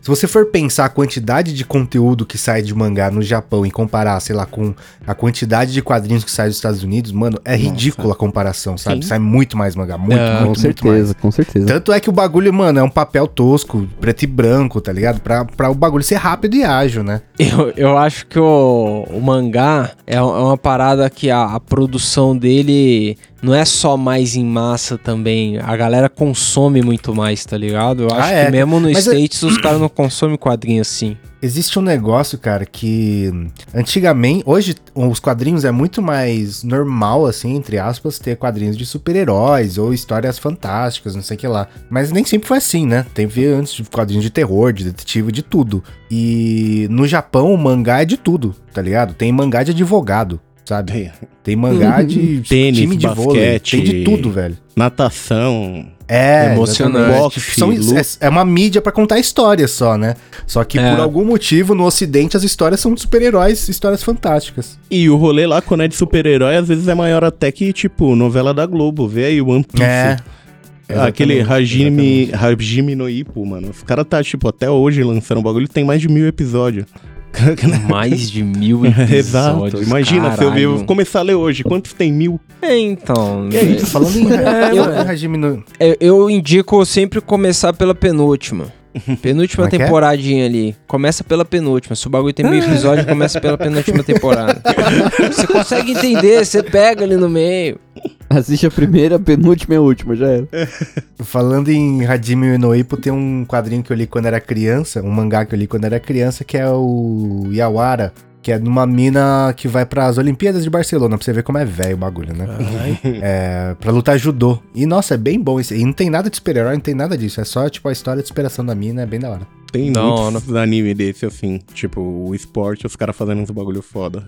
se você for pensar a quantidade de conteúdo que sai de mangá no Japão e comparar, sei lá, com a quantidade de quadrinhos que sai dos Estados Unidos, mano, é ridícula a comparação, sabe? Sim. Sai muito mais mangá, muito, É, muito, com muito certeza, mais. com certeza. Tanto é que o bagulho, mano, é um papel tosco, preto e branco, tá ligado? Pra, pra o bagulho ser rápido e ágil, né? Eu, eu acho que o, o mangá é, é uma parada que a, a produção dele não é só mais em massa também. A galera consome muito mais, tá ligado? Eu Ah, acho é. que mesmo no Mas é- States os caras não consomem quadrinho assim. Existe um negócio, cara, que antigamente, hoje os quadrinhos é muito mais normal, assim, entre aspas, ter quadrinhos de super-heróis ou histórias fantásticas, não sei o que lá. Mas nem sempre foi assim, né? Teve antes de quadrinhos de terror, de detetive, de tudo. E no Japão o mangá é de tudo, tá ligado? Tem mangá de advogado, sabe? Tem mangá de Tênis, time de vôlei, basquete. tem de tudo, velho. Natação. É, Emocionante. Boxe, são- é, é uma mídia pra contar histórias só, né? Só que É. por algum motivo no ocidente as histórias são de super-heróis, histórias fantásticas. E o rolê lá, quando é de super-herói, às vezes é maior até que, tipo, novela da Globo. Vê aí, One Piece. É. Ah, Aquele Exatamente, Hajime, exatamente. Hajime no Ippo, mano. Os caras tá, tipo, até hoje lançando um bagulho tem mais de mil episódios. Mais de mil episódios. Exato. Imagina se eu, caralho. começar a ler hoje. Quantos tem mil? É, então. Falando em, É, eu, mano. Hajime no- Eu, eu indico sempre começar pela penúltima. Penúltima Como é é? temporadinha ali. Começa pela penúltima. Se o bagulho tem mil episódios, começa pela penúltima temporada. Você consegue entender, você pega ali no meio. Assiste a primeira, a penúltima e a última, já era. Falando em Hajime no Ippo, tem um quadrinho que eu li quando era criança, um mangá que eu li quando era criança, que é o Yawara, que é numa mina que vai pras Olimpíadas de Barcelona, pra você ver como é velho o bagulho, né? É, pra lutar judô. E nossa, é bem bom isso. E não tem nada de super-herói, não tem nada disso. É só, tipo, a história de superação da mina, é bem da hora. Tem Da muitos anime desse, assim. Tipo, o esporte, os caras fazendo uns bagulho foda.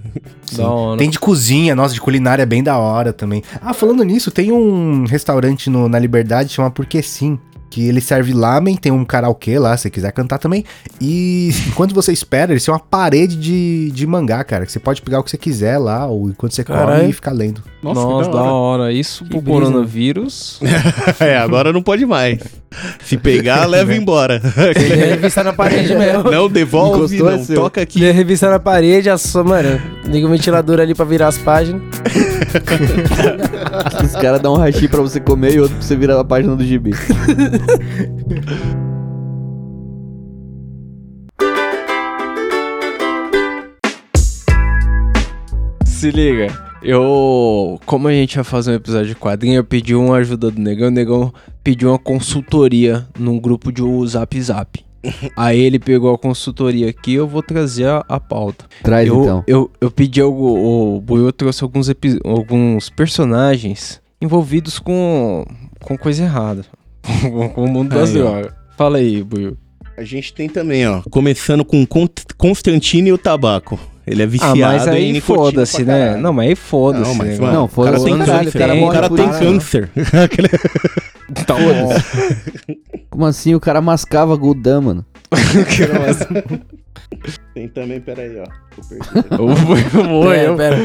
Da hora. Tem de cozinha, nossa, de culinária é bem da hora também. Ah, falando nisso, tem um restaurante no- na Liberdade chama Porque Sim. Que ele serve lamen, tem um karaokê lá, se você quiser cantar também. E enquanto você espera, eles têm uma parede de, de mangá, cara. Que você pode pegar o que você quiser lá, ou enquanto você Caralho. come e ficar lendo. Nossa, que da hora. Isso pro brisa. coronavírus. é, agora não pode mais. Se pegar, leva embora. Ele é revista na parede mesmo. não devolve, Encostou, não seu. toca aqui. Ele é revista na parede, a sua, mano, liga o ventilador ali pra virar as páginas. Os caras dão um hashi pra você comer e outro pra você virar a página do gibi. Se liga. Eu, como a gente ia fazer um episódio de quadrinho, eu pedi uma ajuda do Negão. O Negão pediu uma consultoria num grupo de Zap Zap. Aí ele pegou a consultoria aqui, eu vou trazer a, a pauta. Traz eu, então. eu, eu pedi o Buiu trouxe alguns, alguns personagens envolvidos com, com coisa errada. com, o mundo das drogas. Fala aí, Buiu. A gente tem também, ó, começando com Con- Constantino e o tabaco. Ele é Ah, viciado mas em aí foda-se, né? Não, mas aí foda-se. Não, mas, né? mano, Não, o cara foda-se tem caralho, câncer. o cara tem nada. câncer. Aquele- Tá bom. Como assim? O cara mascava Gudam, mano. Tem também, peraí, ó. Eu perdi. O Buiu morreu. Pera,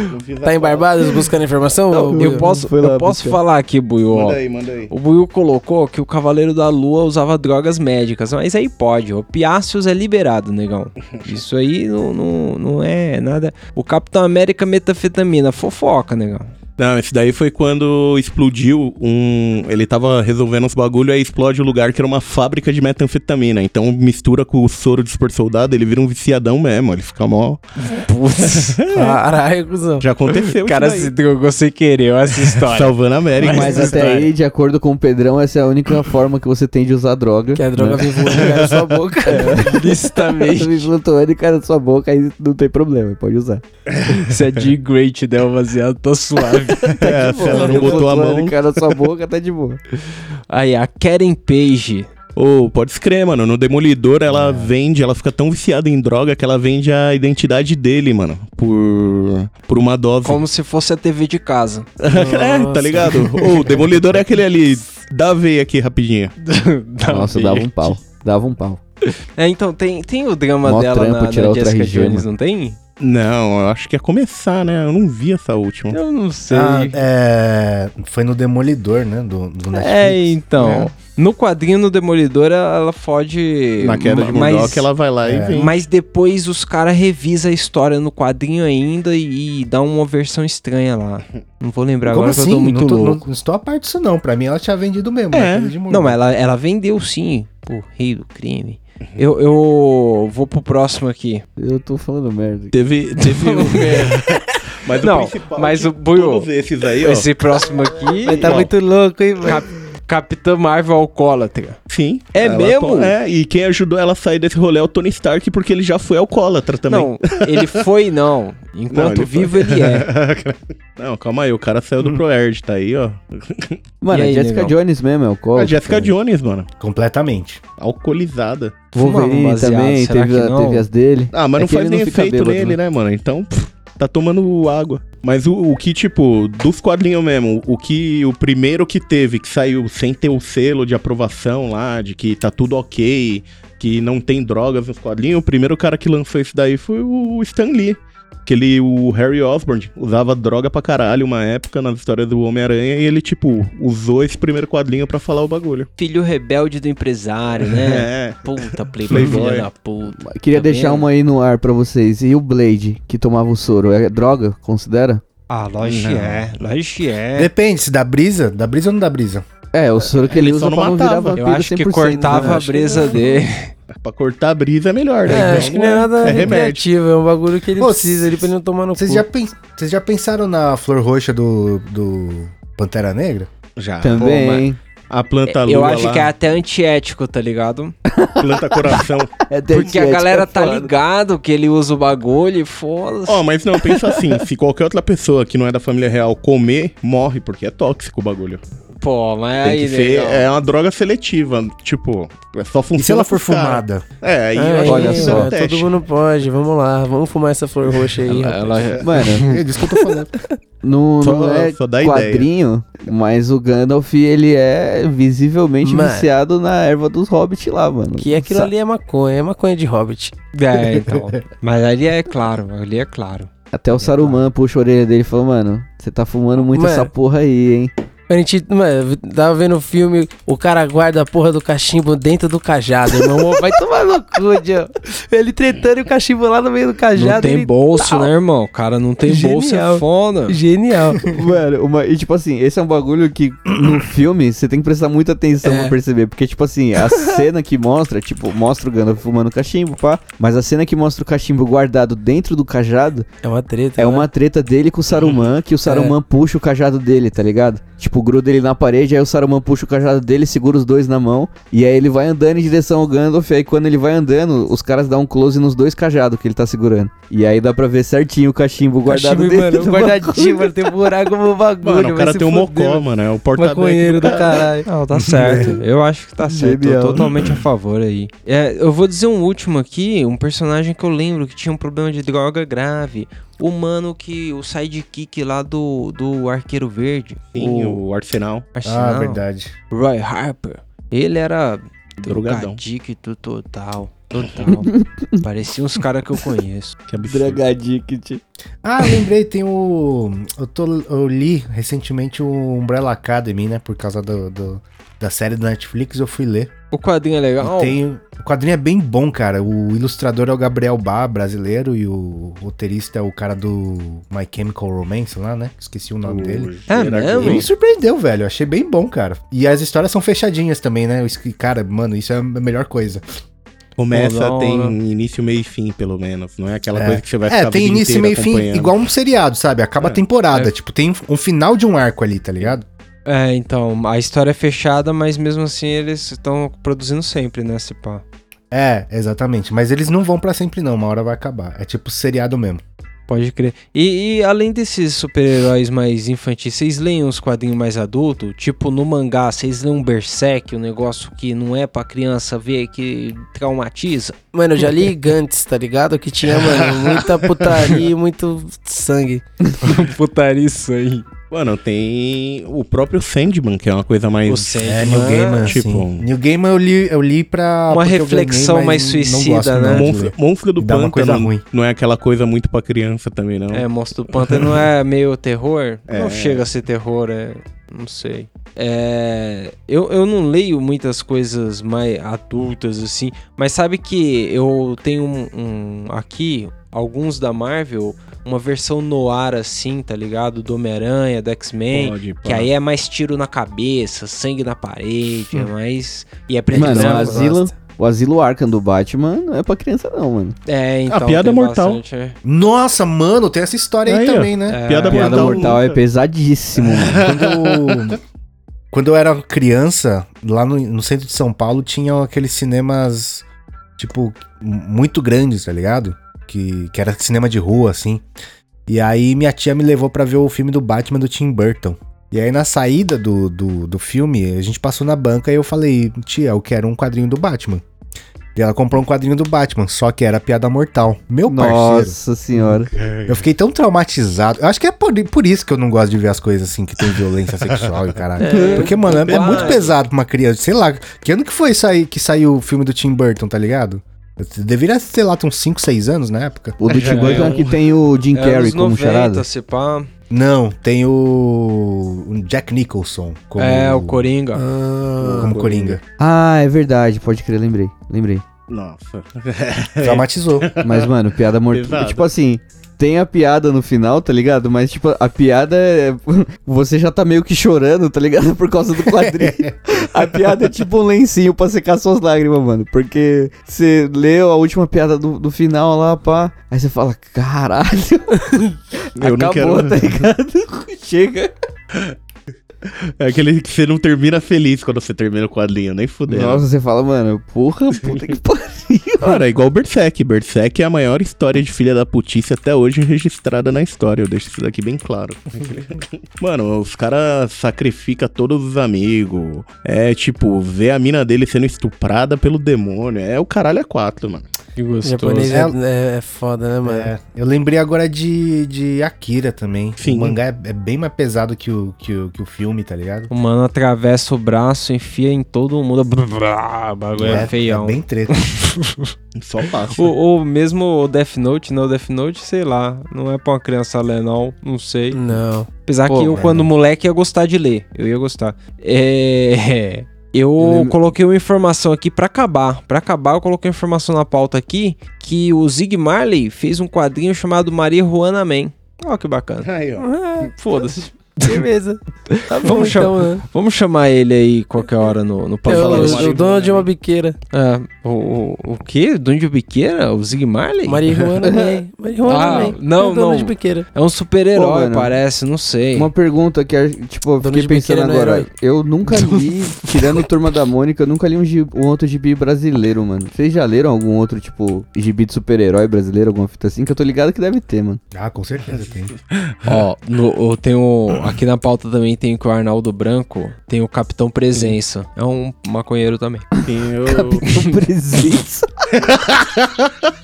Tá em. Barbados buscando informação? Não, eu posso, eu posso falar aqui, Buiu, ó. Manda aí, manda aí. O Buiu colocou que o Cavaleiro da Lua usava drogas médicas, mas aí pode. Opiáceos é liberado, negão. Isso aí não, não, não é nada. O Capitão América metafetamina, fofoca, negão. Não, esse daí foi quando explodiu um. Ele tava resolvendo uns bagulho, aí explode o lugar que era uma fábrica de metanfetamina. Então mistura com o soro de super soldado, ele vira um viciadão mesmo. Ele fica mó. Putz. Caralho, cuzão. Já aconteceu. o cara se drogou sem querer, olha essa história. Salvando a América. Mas essa até aí, de acordo com o Pedrão, essa é a única forma que você tem de usar droga. Que a droga né? vem voando na sua boca. Listamente. Você flutuando e cai na sua boca, aí não tem problema, pode usar. Se é de great, der um baseado, tô suave. É, se ela não botou a mão. cai na sua boca, tá de boa. Aí, a Karen Page. Ô, pode escrever, mano. No Demolidor, ela vende, ela fica tão viciada em droga que ela vende a identidade dele, mano. Por. Por uma dose. Como se fosse a TV de casa. é, tá ligado? Ô, o Demolidor é aquele ali. Dá veia aqui rapidinho. Nossa, dava um pau. Dava um pau. É, então, tem, tem o drama Mó dela trampo na, na Jessica Jones, não tem? Não, eu acho que ia começar, né? Eu não vi essa última. Eu não sei. Ah, é, foi no Demolidor, né? Do, do Netflix. É, então. É. No quadrinho no Demolidor, ela fode. Na queda de mas, Murdoch, ela vai lá é. e vem. Mas depois os caras revisam a história no quadrinho ainda e, e dá uma versão estranha lá. Não vou lembrar Como agora que eu assim? tô muito não, tô, louco. não estou a parte disso, não. Pra mim, ela tinha vendido mesmo. É. Não, mas ela, ela vendeu sim. Pô, rei do crime. Eu, eu vou pro próximo aqui. Eu tô falando merda. Teve. teve um... Mas Não, o principal. mas o Todos esses aí, ó. Esse próximo aqui. Mas tá ó, muito louco, hein, velho? Cap- Capitã Marvel alcoólatra. Sim. É Ela mesmo? É, e quem ajudou ela a sair desse rolê é o Tony Stark, porque ele já foi alcoólatra também. Não, ele foi não. Enquanto ele foi. vivo ele é. Não, calma aí, o cara saiu do ProErd, tá aí, ó. Mano, E aí, a Jessica negão? Jones mesmo, é o colo. A Jessica Jones, mano. Completamente. Alcoolizada. Wolverine também, teve, a- não? teve as dele. Ah, mas É não faz ele nem não efeito nele, né? né, mano? Então, pff, tá tomando água. Mas o, o que, tipo, dos quadrinhos mesmo, o que o primeiro que teve, que saiu sem ter o selo de aprovação lá, de que tá tudo ok, que não tem drogas nos quadrinhos, o primeiro cara que lançou isso daí foi o Stan Lee. Que ele, o Harry Osborn usava droga pra caralho uma época nas histórias do Homem-Aranha e ele, tipo, usou esse primeiro quadrinho pra falar o bagulho. Filho rebelde do empresário, né? É. Puta, playboy, Playboy. filha da puta. Queria Tá deixar vendo? uma aí no ar pra vocês. E o Blade, que tomava o soro, é droga? Considera? Ah, lógico que Não. é. Lógico que é. Depende, se dá brisa, dá brisa ou não dá brisa? É, o soro que ele, Ele usa só não pra não virar matava. vampiro Eu acho que 100%, cortava né? a brisa dele. Pra cortar a brisa é melhor, né? É, Então, acho que não é nada é remédio. recreativo, é um bagulho que ele Pô, precisa ali pra ele não tomar no Vocês cu. já, pen- vocês já pensaram na flor roxa do, do Pantera Negra? Já. Também. A planta lua Eu acho lá, que é até antiético, tá ligado? planta coração. É Porque a galera é tá foda. ligado que ele usa o bagulho e foda-se. Ó, mas não, pensa assim, se qualquer outra pessoa que não é da família real comer, morre, porque é tóxico o bagulho. Pô, mas Tem aí, que ser, é uma droga seletiva, tipo, é só funciona E se ela for fumada? É, aí É, eu acho olha que só. é todo mundo pode, vamos lá, vamos fumar essa flor roxa aí. Ela- ela- Mano, É disso que eu tô falando. não, Só- não é só dá quadrinho, mas o Gandalf, ele é visivelmente Mano. viciado na erva dos hobbits lá, mano. Que aquilo Sa- ali é maconha, é maconha de hobbit. É, então. Mas ali é claro, ali é claro. Até o Saruman puxa a orelha dele e fala, mano, você tá fumando muito Mano. essa porra aí, hein? A gente, mano, tava vendo o filme, o cara guarda a porra do cachimbo dentro do cajado, irmão. Vai tomar no cu. Ele tretando e o cachimbo lá no meio do cajado. Não tem ele- bolso, Tal. né, irmão? O cara não tem bolso, é Genial. foda. Genial. Mano, uma, e tipo assim, esse é um bagulho que no filme você tem que prestar muita atenção É. pra perceber. Porque, tipo assim, a cena que mostra, tipo, mostra o Gandalf fumando cachimbo, pá. Mas a cena que mostra o cachimbo guardado dentro do cajado É uma treta. é né? uma treta dele com o Saruman, que o Saruman puxa o cajado dele, tá ligado? Tipo, gruda ele na parede, aí o Saruman puxa o cajado dele, segura os dois na mão, e aí ele vai andando em direção ao Gandalf, e aí quando ele vai andando, os caras dão um close nos dois cajados que ele tá segurando. E aí dá pra ver certinho o cachimbo guardado Cachimbo, dentro mano, do guardadinho, mano, tem um buraco no bagulho. Mano, o cara tem um mocó, mano. mano, é o porta Maconheiro do caralho. Não, tá certo. Eu acho que tá certo. Genial. Tô totalmente a favor aí. É, eu vou dizer um último aqui, um personagem que eu lembro que tinha um problema de droga grave. O mano que. O sidekick lá do, do Arqueiro Verde. Sim, o o Arsenal. Ah, Arsenal, verdade. Roy Harper. Ele era Drogadão. drogadicto total. Total. Parecia uns caras que eu conheço. Que absurdo. Dragadict. Ah, lembrei, tem o. Eu, tô, eu li recentemente o Umbrella Academy, né? Por causa do, do- da série da Netflix, eu fui ler. O quadrinho é legal. E tem, o quadrinho é bem bom, cara. O ilustrador é o Gabriel Bá, brasileiro, e o roteirista é o cara do My Chemical Romance lá, né? Esqueci o nome dele. É mesmo? Ele me surpreendeu, velho. Eu achei bem bom, cara. E as histórias são fechadinhas também, né? Cara, mano, isso é a melhor coisa. Começa, Pô, da tem início, meio e fim, pelo menos. Não é aquela É. coisa que você vai ficar É, a tem início, meio e fim, igual um seriado, sabe? Acaba a É. temporada. É. Tipo, tem um final de um arco ali, tá ligado? É, então, a história é fechada, mas mesmo assim eles estão produzindo sempre, né, se pá. É, exatamente. Mas eles não vão pra sempre, não. Uma hora vai acabar. É tipo seriado mesmo. Pode crer. E, e além desses super-heróis mais infantis, vocês leem uns quadrinhos mais adultos? Tipo, no mangá, vocês leem um Berserk, um negócio que não é pra criança ver, que traumatiza? Mano, eu já li Gantz, tá ligado? Que tinha, mano, muita putaria e muito sangue. Putaria isso aí. Mano, tem o próprio Sandman, que é uma coisa mais... O Sandman. É, New Gaiman, tipo, assim. New Gaiman eu li, eu li pra... Uma reflexão ganhei, mais não suicida, gosto, né? não, Monstro. Monstro do Dá uma coisa Pântano ruim. não é aquela coisa muito pra criança também, não. É, Monstro do Pântano não é meio terror? Não É. chega a ser terror, é. Não sei. É. Eu, eu não leio muitas coisas mais adultas assim, mas sabe que eu tenho um, um- aqui, alguns da Marvel, uma versão noir assim, tá ligado? Do Homem-Aranha, do X-Men. Que aí é mais tiro na cabeça, sangue na parede, é mais. E é preto e Mano, o branco. asilo, o asilo Arkham do Batman não é pra criança não, mano. É, então. piada tem mortal. bastante, é. Nossa, mano, tem essa história aí, Aí, ó. também, né? É, Piada Piada mortal mortal é pesadíssimo, mano. Quando, quando eu era criança, lá no, no centro de São Paulo, tinha aqueles cinemas, tipo, muito grandes, tá ligado? Que, que era cinema de rua, assim. E aí minha tia me levou pra ver o filme do Batman do Tim Burton. E aí na saída do, do, do filme, a gente passou na banca e eu falei, tia, eu quero um quadrinho do Batman. E ela comprou um quadrinho do Batman, só que era piada mortal. Meu parceiro. Nossa senhora. Eu fiquei tão traumatizado. Eu acho que é por, por isso que eu não gosto de ver as coisas assim que tem violência sexual e caralho. Porque, mano, é, é muito pesado pra uma criança. Sei lá, que ano que foi sair, que saiu o filme do Tim Burton, tá ligado? Deveria ser lá, tem uns 5, 6 anos na época. O do Tim Burton é é um- que tem o Jim É, Carrey como 90, charada. se pá. Não, tem o, o Jack Nicholson como, É, o Coringa. Ah, como Coringa. Ah, é verdade, pode crer, lembrei. Lembrei. Nossa. Traumatizou. Mas, mano, piada mortal. Tipo assim, tem a piada no final, tá ligado? Mas, tipo, a piada é. Você já tá meio que chorando, tá ligado? Por causa do quadrinho. a piada é tipo um lencinho pra secar suas lágrimas, mano. Porque você leu a última piada do, do final lá, pá. Aí você fala, caralho. Eu não acabou, quero- tá ligado? Chega. É aquele que você não termina feliz quando você termina o quadrinho, nem fudeu. Nossa, você fala, mano, porra, puta que pariu. Cara, é igual Berserk. Berserk é a maior história de filha da putice até hoje registrada na história. Eu deixo isso daqui bem claro. Mano, os caras sacrificam todos os amigos. É tipo, ver a mina dele sendo estuprada pelo demônio. É o caralho a quatro, mano. Que gostoso. japonês É- é, é foda, né, mano? É, eu lembrei agora de, de Akira também. Sim. O mangá é, é bem mais pesado que o, que, o, que o filme, tá ligado? O mano atravessa o braço, enfia em todo mundo. O bagulho é, feião. É bem treta. Só passa. Ou, ou mesmo o Death Note, não, o Death Note, sei lá, não é pra uma criança ler, não, não sei. Não. Apesar Pô, que eu, mano. quando moleque, ia gostar de ler, eu ia gostar. É. Eu coloquei uma informação aqui pra acabar. Pra acabar, eu coloquei uma informação na pauta aqui que o Zig Marley fez um quadrinho chamado Maria Juana Man. Ó, que bacana. Aí, ó. Ah, Foda-se. Beleza. Tá bom, Vamos então, né? Vamos chamar ele aí qualquer hora no, no É podcast. o, o dono de uma biqueira. É, o, o, o quê? Dono de biqueira? O Zig Marley? Marihuana Man. Marihuana Ah, Man. não, É dono não. de biqueira. É um super-herói, parece, não sei. Uma pergunta que, tipo, eu fiquei pensando é agora. herói. Eu nunca li, tirando Turma da Mônica, eu nunca li um, gibi- um outro gibi brasileiro, mano. Vocês já leram algum outro, tipo, gibi de super-herói brasileiro, alguma fita assim? Que eu tô ligado que deve ter, mano. Ah, com certeza tem. Ó, no, eu tenho. Aqui na pauta também tem que o Arnaldo Branco tem o Capitão Presença. É um maconheiro também. Eu... Capitão Presença.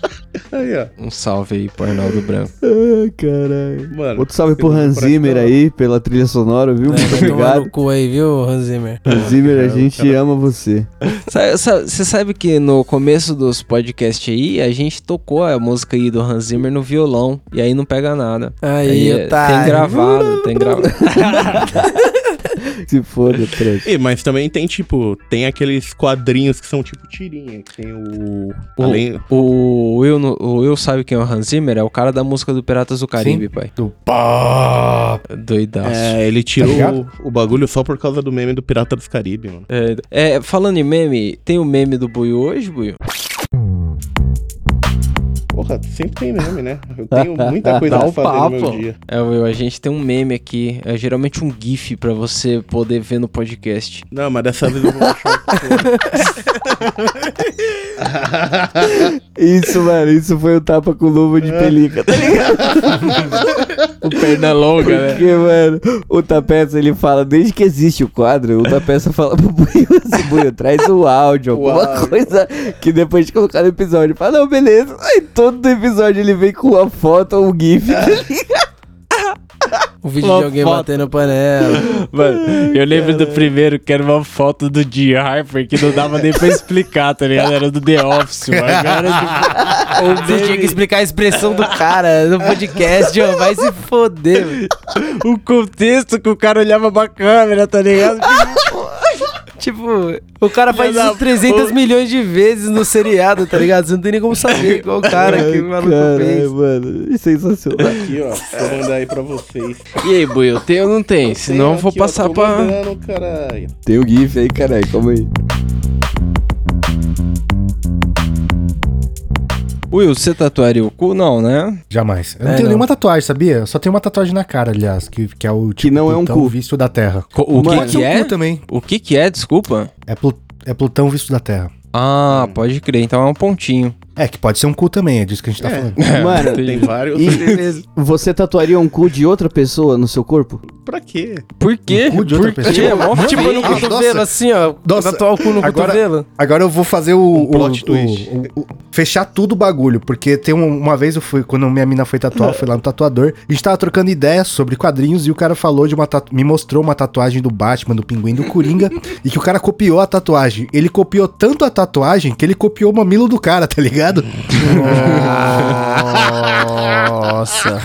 Aí, ó. Um salve aí pro Arnaldo Branco. Ai, caralho. Mano, Outro salve pro Hans Zimmer aí, pela trilha sonora, viu? É, Muito obrigado. no cu aí, viu, Hans Zimmer? Hans Zimmer, a É, gente cara- ama você. Você sabe que no começo dos podcasts aí, a gente tocou a música aí do Hans Zimmer no violão. E aí não pega nada. Aí, é- otário. Tem gravado, tem gravado. Se foda, trash. E, mas também tem, tipo, tem aqueles quadrinhos que são tipo tirinha, que tem o... O, Além... o, Will, no- o Will sabe quem é o Hans Zimmer? É o cara da música do Piratas do Caribe, pai. Do pá. Doidaço. É, ele tirou Tá o, o bagulho só por causa do meme do Pirata dos Caribe, mano. É, é, falando em meme, tem o meme do Buiu hoje, Buiu? Porra, sempre tem meme, né? Eu tenho muita coisa pra fazer no meu papo. dia. É, Will, a gente tem um meme aqui. É geralmente um GIF pra você poder ver no podcast. Não, mas dessa vez eu vou achar Isso, mano, isso foi o tapa com luva de pelica, tá ligado? O perna longa, né? Porque, mano, o Tapeça, ele fala, desde que existe o quadro, o Tapeça fala pro Buio, assim, Buio, traz o áudio, O alguma áudio. coisa que depois de colocar no episódio, ele fala, não, beleza. Aí todo episódio ele vem com uma foto ou um gif? O vídeo Uma de alguém foto. batendo panela. Mano, eu lembro do primeiro que era uma foto do G. Harper que não dava nem pra explicar, tá ligado? Era do The Office, mano. Era tipo, Você tinha que explicar a expressão do cara no podcast, ó. Vai se foder, mano. o contexto que o cara olhava pra câmera, tá ligado? Tipo, o cara faz isso 300 puta. milhões de vezes no seriado, tá ligado? Você não tem nem como saber qual cara que o maluco fez. Caralho, mano, sensacional. aqui, ó. Vou mandar aí pra vocês. E aí, Buiu, tem ou não tem? Senão eu vou Aqui, ó, passar tô pra. mandando. Tem o gif aí, caralho, calma aí. Will, você tatuaria o cu? Não, né? Jamais. Eu não É, tenho não. nenhuma tatuagem, sabia? Eu só tenho uma tatuagem na cara, aliás, que, que é o tipo não é um Plutão cu. visto da Terra. Co- O que, que ser um é? cu também. O que que é? Desculpa. É, Plu- é Plutão visto da Terra. Ah, pode crer. Então é um pontinho. É, que pode ser um cu também, é disso que a gente tá É. falando. Mano, Tem vários. e você tatuaria um cu de outra pessoa no seu corpo? Pra quê? Por quê? Um cu de outra Por pessoa? quê? É mó Tipo no cotovelo, assim, ó. Nossa. Tatuar o cu no Agora- cotovelo. Agora eu vou fazer o. Um plot o- twist. o- o- fechar tudo o bagulho. Porque tem um- uma vez eu fui, quando minha mina foi tatuar, eu fui lá no tatuador. A gente tava trocando ideias sobre quadrinhos e o cara falou de uma tatu... Me mostrou uma tatuagem do Batman, do Pinguim do Coringa. e que o cara copiou a tatuagem. Ele copiou tanto a tatuagem que ele copiou o mamilo do cara, tá ligado? Ligado? Nossa.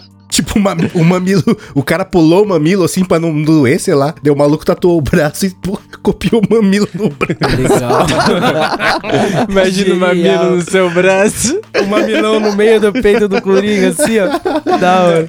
Tipo, uma- o mamilo. O cara pulou o mamilo assim pra não doer, sei lá. Deu o maluco tatuou o braço e pô, copiou o mamilo no braço. Legal. Imagina o mamilo no seu braço. O mamilão no meio do peito do Coringa, assim, ó. Da hora.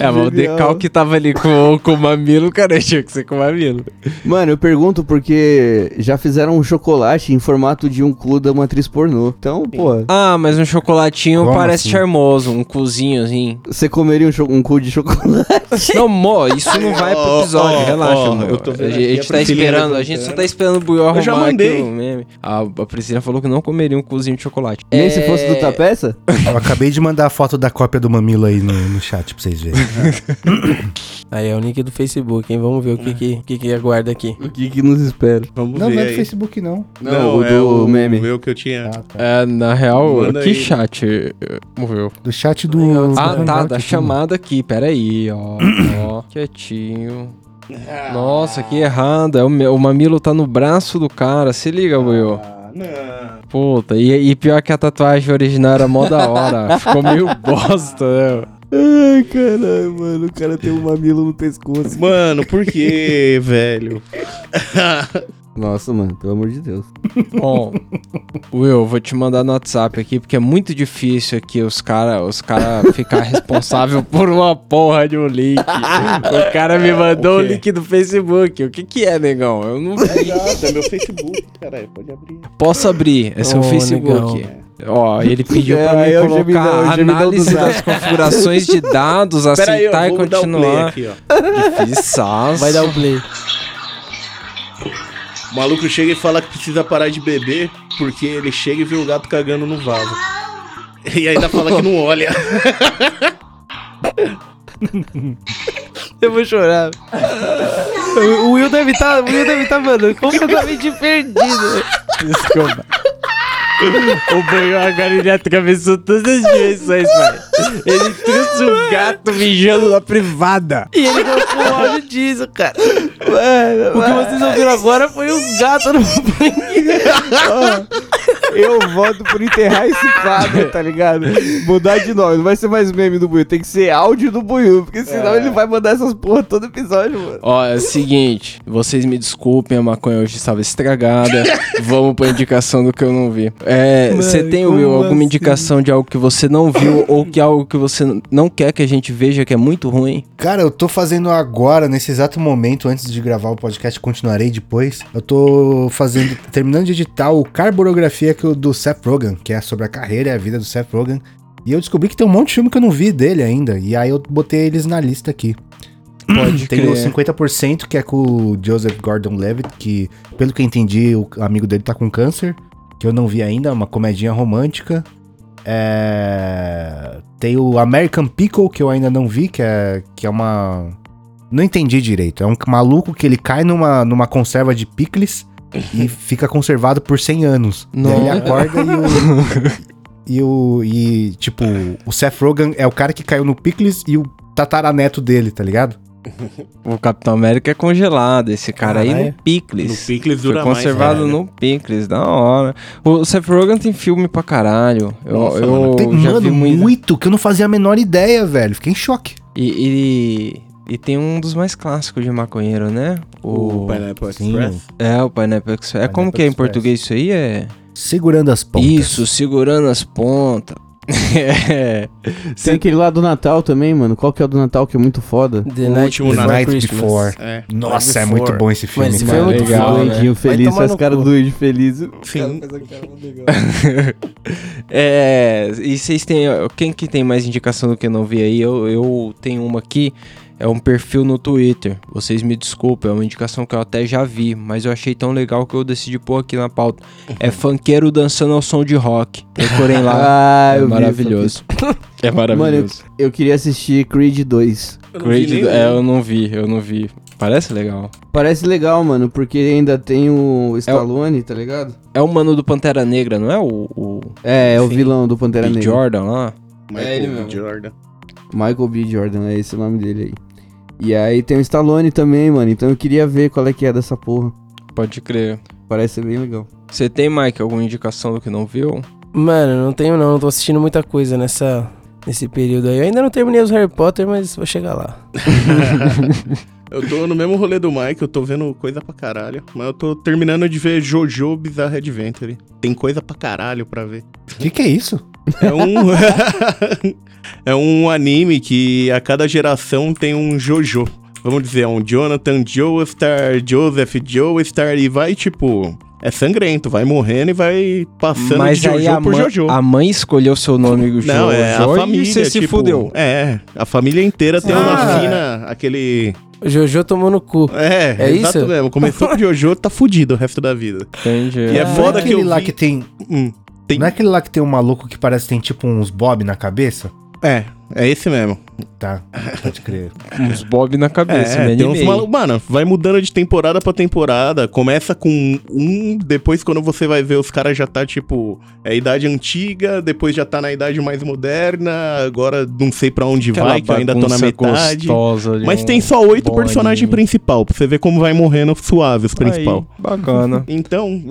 É, mas o decalque tava ali com, com o mamilo, cara, tinha que ser com o mamilo. Mano, eu pergunto porque já fizeram um chocolate em formato de um cu da uma atriz pornô. Então, pô, Ah, mas um chocolatinho Como parece assim? charmoso, um cozinho assim. você comeria um, cho- um cu de chocolate? Não, Mo, isso não vai pro episódio, ó, relaxa, Mo. eu tô vendo a aqui, gente a tá esperando, a gente só tá esperando o Buiu Eu arrumar já aqui mandei. o meme. A, a Priscila falou que não comeria um cozinho de chocolate. Nem É, se fosse do tapeça? Eu acabei de mandar a foto da cópia do mamilo aí no, no chat pra vocês verem. Aí é o link do Facebook, hein? Vamos ver o que que, que, que aguarda aqui. O que que nos espera? Vamos Não, ver não é do aí. Facebook, não. Não, o é do meme. O meu que eu tinha. Ah, tá. É, na real, Manda que aí. chat eh, morreu? Do chat do. Ah, tá, da aqui. chamada aqui, peraí, ó. ó, quietinho. Nossa, que errado. É o, meu- o mamilo tá no braço do cara, se liga, Will. Ah, não. Puta, e, e pior que a tatuagem original era mó da hora. Ficou meio bosta, né? Ai, caralho, mano. O cara tem um mamilo no pescoço. Mano, por que, velho? Nossa, mano, pelo amor de Deus. Bom, Will, vou te mandar no WhatsApp aqui, porque é muito difícil aqui os cara, os cara ficar responsável por uma porra de um link. O cara me mandou o, link do Facebook. O que que é, negão? Eu não vi. Nada, é meu Facebook, caralho, pode abrir. Posso abrir, é seu Ô, Facebook. Ó, ele pediu É, pra é mim colocar do análise das configurações de dados, Pera aí, aceitar e vou dar o play continuar. aqui, ó. Difícil. Vai dar o play. O maluco chega e fala que precisa parar de beber porque ele chega e vê o gato cagando no vaso. E ainda fala que não olha. Eu vou chorar. O, Will deve estar, o Will deve estar, mano, completamente perdido. Desculpa. O banho agora ele atravessou todas as dimensões, pai. Ele trouxe um gato mijando na privada. E ele colocou o áudio disso, cara. o que vocês ouviram agora foi um gato no banheiro. Eu voto por enterrar esse quadro, tá ligado? Mudar de nome. Não vai ser mais meme do Buiu, tem que ser áudio do Buiu. Porque senão ele vai mandar essas porra todo episódio, mano. Ó, é o seguinte, vocês me desculpem, a maconha hoje estava estragada. Vamos pra indicação do que eu não vi. É, você tem, Will, alguma assim? indicação de algo que você não viu ou que algo que você não quer que a gente veja que é muito ruim? Cara, eu tô fazendo agora, nesse exato momento, antes de gravar o podcast, continuarei depois. Eu tô fazendo, terminando de editar o Carborografia que o- do Seth Rogen, que é sobre a carreira e a vida do Seth Rogen. E eu descobri que tem um monte de filme que eu não vi dele ainda. E aí eu botei eles na lista aqui. Pode Tem o crer. 50% que é com o Joseph Gordon-Levitt, que, pelo que eu entendi, o amigo dele tá com câncer, que eu não vi ainda, uma comedinha romântica. É... Tem o American Pickle, que eu ainda não vi, que é, que é uma... Não entendi direito. É um maluco que ele cai numa, numa conserva de picles e fica conservado por 100 anos. E aí ele acorda e o... E o. E, tipo, o Seth Rogen é o cara que caiu no Pickles e o tataraneto dele, tá ligado? O Capitão América é congelado, esse cara aí Caralho. no Picles. No Picles Foi dura mais. conservado velho. no Picles, da hora. O Seth Rogen tem filme pra caralho. Eu, Nossa, eu mano, Tem, já mano, vi muito. muito que eu não fazia a menor ideia, velho. Fiquei em choque. E, e, e tem um dos mais clássicos de maconheiro, né? O Pineapple Sim. Express. É, o Pineapple Express. É como Pineapple que é em Express. português isso aí? É... Segurando as pontas. Isso, segurando as pontas. é. Tem aquele lá do Natal também, mano. Qual que é o do Natal que é muito foda? The O Night último Before Night. Before. É. Nossa, é Before. muito bom esse filme, Mas esse cara. é muito Legal, foda. né? Feliz, caras cu. do Duende feliz. Sim. É, e vocês têm. Quem que tem mais indicação do que eu não vi aí? Eu, eu tenho uma aqui. É um perfil no Twitter. Vocês me desculpem, é uma indicação que eu até já vi, mas eu achei tão legal que eu decidi pôr aqui na pauta. É funkeiro dançando ao som de rock. Procurem lá. Ah, é eu vi maravilhoso. É maravilhoso. Eu queria assistir Creed 2. Eu não vi Creed, nenhum. é, eu não vi, eu não vi. Parece legal. Parece legal, mano, porque ainda tem o Stallone, tá ligado? É o mano do Pantera Negra, não é o, o É, é o vilão do Pantera B. Negra. Jordan lá? Michael É ele mesmo. Jordan. Michael B. Jordan, é esse o nome dele aí. E aí tem o Stallone também, mano. Então eu queria ver qual é que é dessa porra. Pode crer. Parece ser bem legal. Você tem, Mike, alguma indicação do que não viu? Mano, não tenho não, não tô assistindo muita coisa nessa, nesse período aí. Eu ainda não terminei os Harry Potter, mas vou chegar lá. Eu tô no mesmo rolê do Mike, eu tô vendo coisa pra caralho. Mas eu tô terminando de ver Jojo Bizarre Adventure. Tem coisa pra caralho pra ver. O que, que é isso? É um. é um anime que a cada geração tem um Jojo. Vamos dizer, é um Jonathan Joestar, Joseph Joestar, e vai tipo. É sangrento, vai morrendo e vai passando Mas de Jojo a, por mãe- Jojo. a mãe escolheu seu nome Jojo Não, é a e família. você se tipo, fudeu. É, a família inteira tem uma Ah. fina, aquele. O Jojo tomou no cu. É, É exato isso? mesmo. Começou com o Jojo, tá fudido o resto da vida. Entendi. E é não foda é que aquele eu lá vi- que tem. Hum, tem- Não é aquele lá que tem um maluco que parece que tem tipo uns bob na cabeça? É, é esse mesmo. Tá, pode crer. Uns bob na cabeça, É, tem uns. Mano, vai mudando de temporada pra temporada. Começa com um, depois quando você vai ver os caras já tá tipo, é idade antiga, depois já tá na idade mais moderna, agora não sei pra onde Aquela vai, que eu ainda tô na metade. Mas um tem só oito personagens principal, pra você ver como vai morrendo suave os principal. Aí, bacana. Então,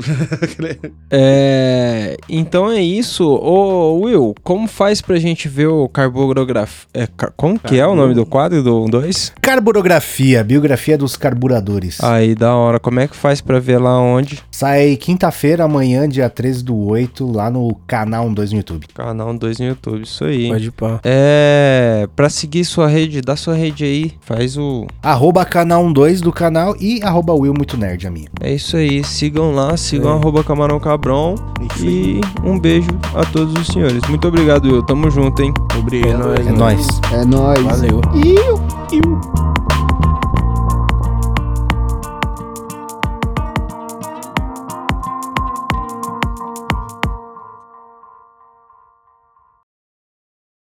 É, então é isso. Ô, Will, como faz pra gente ver o carbografia? É, car- como que é o nome do quadro do 2? Carburografia, biografia dos carburadores. Aí, da hora. Como é que faz pra ver lá onde? Sai quinta-feira, amanhã, dia 13 do 8, lá no canal 12 no YouTube. Canal 2 no YouTube, isso aí. Pode pá. É, pra seguir sua rede, dá sua rede aí. Faz o. Arroba canal 12 do canal e arroba Will Muito Nerd, a minha. É isso aí. Sigam lá, sigam É. arroba Camarão Cabrão. Isso E um beijo a todos os senhores. Muito obrigado, Will. Tamo junto, hein? É obrigado. nóis, É nóis. É nóis. Valeu. Iu, iu.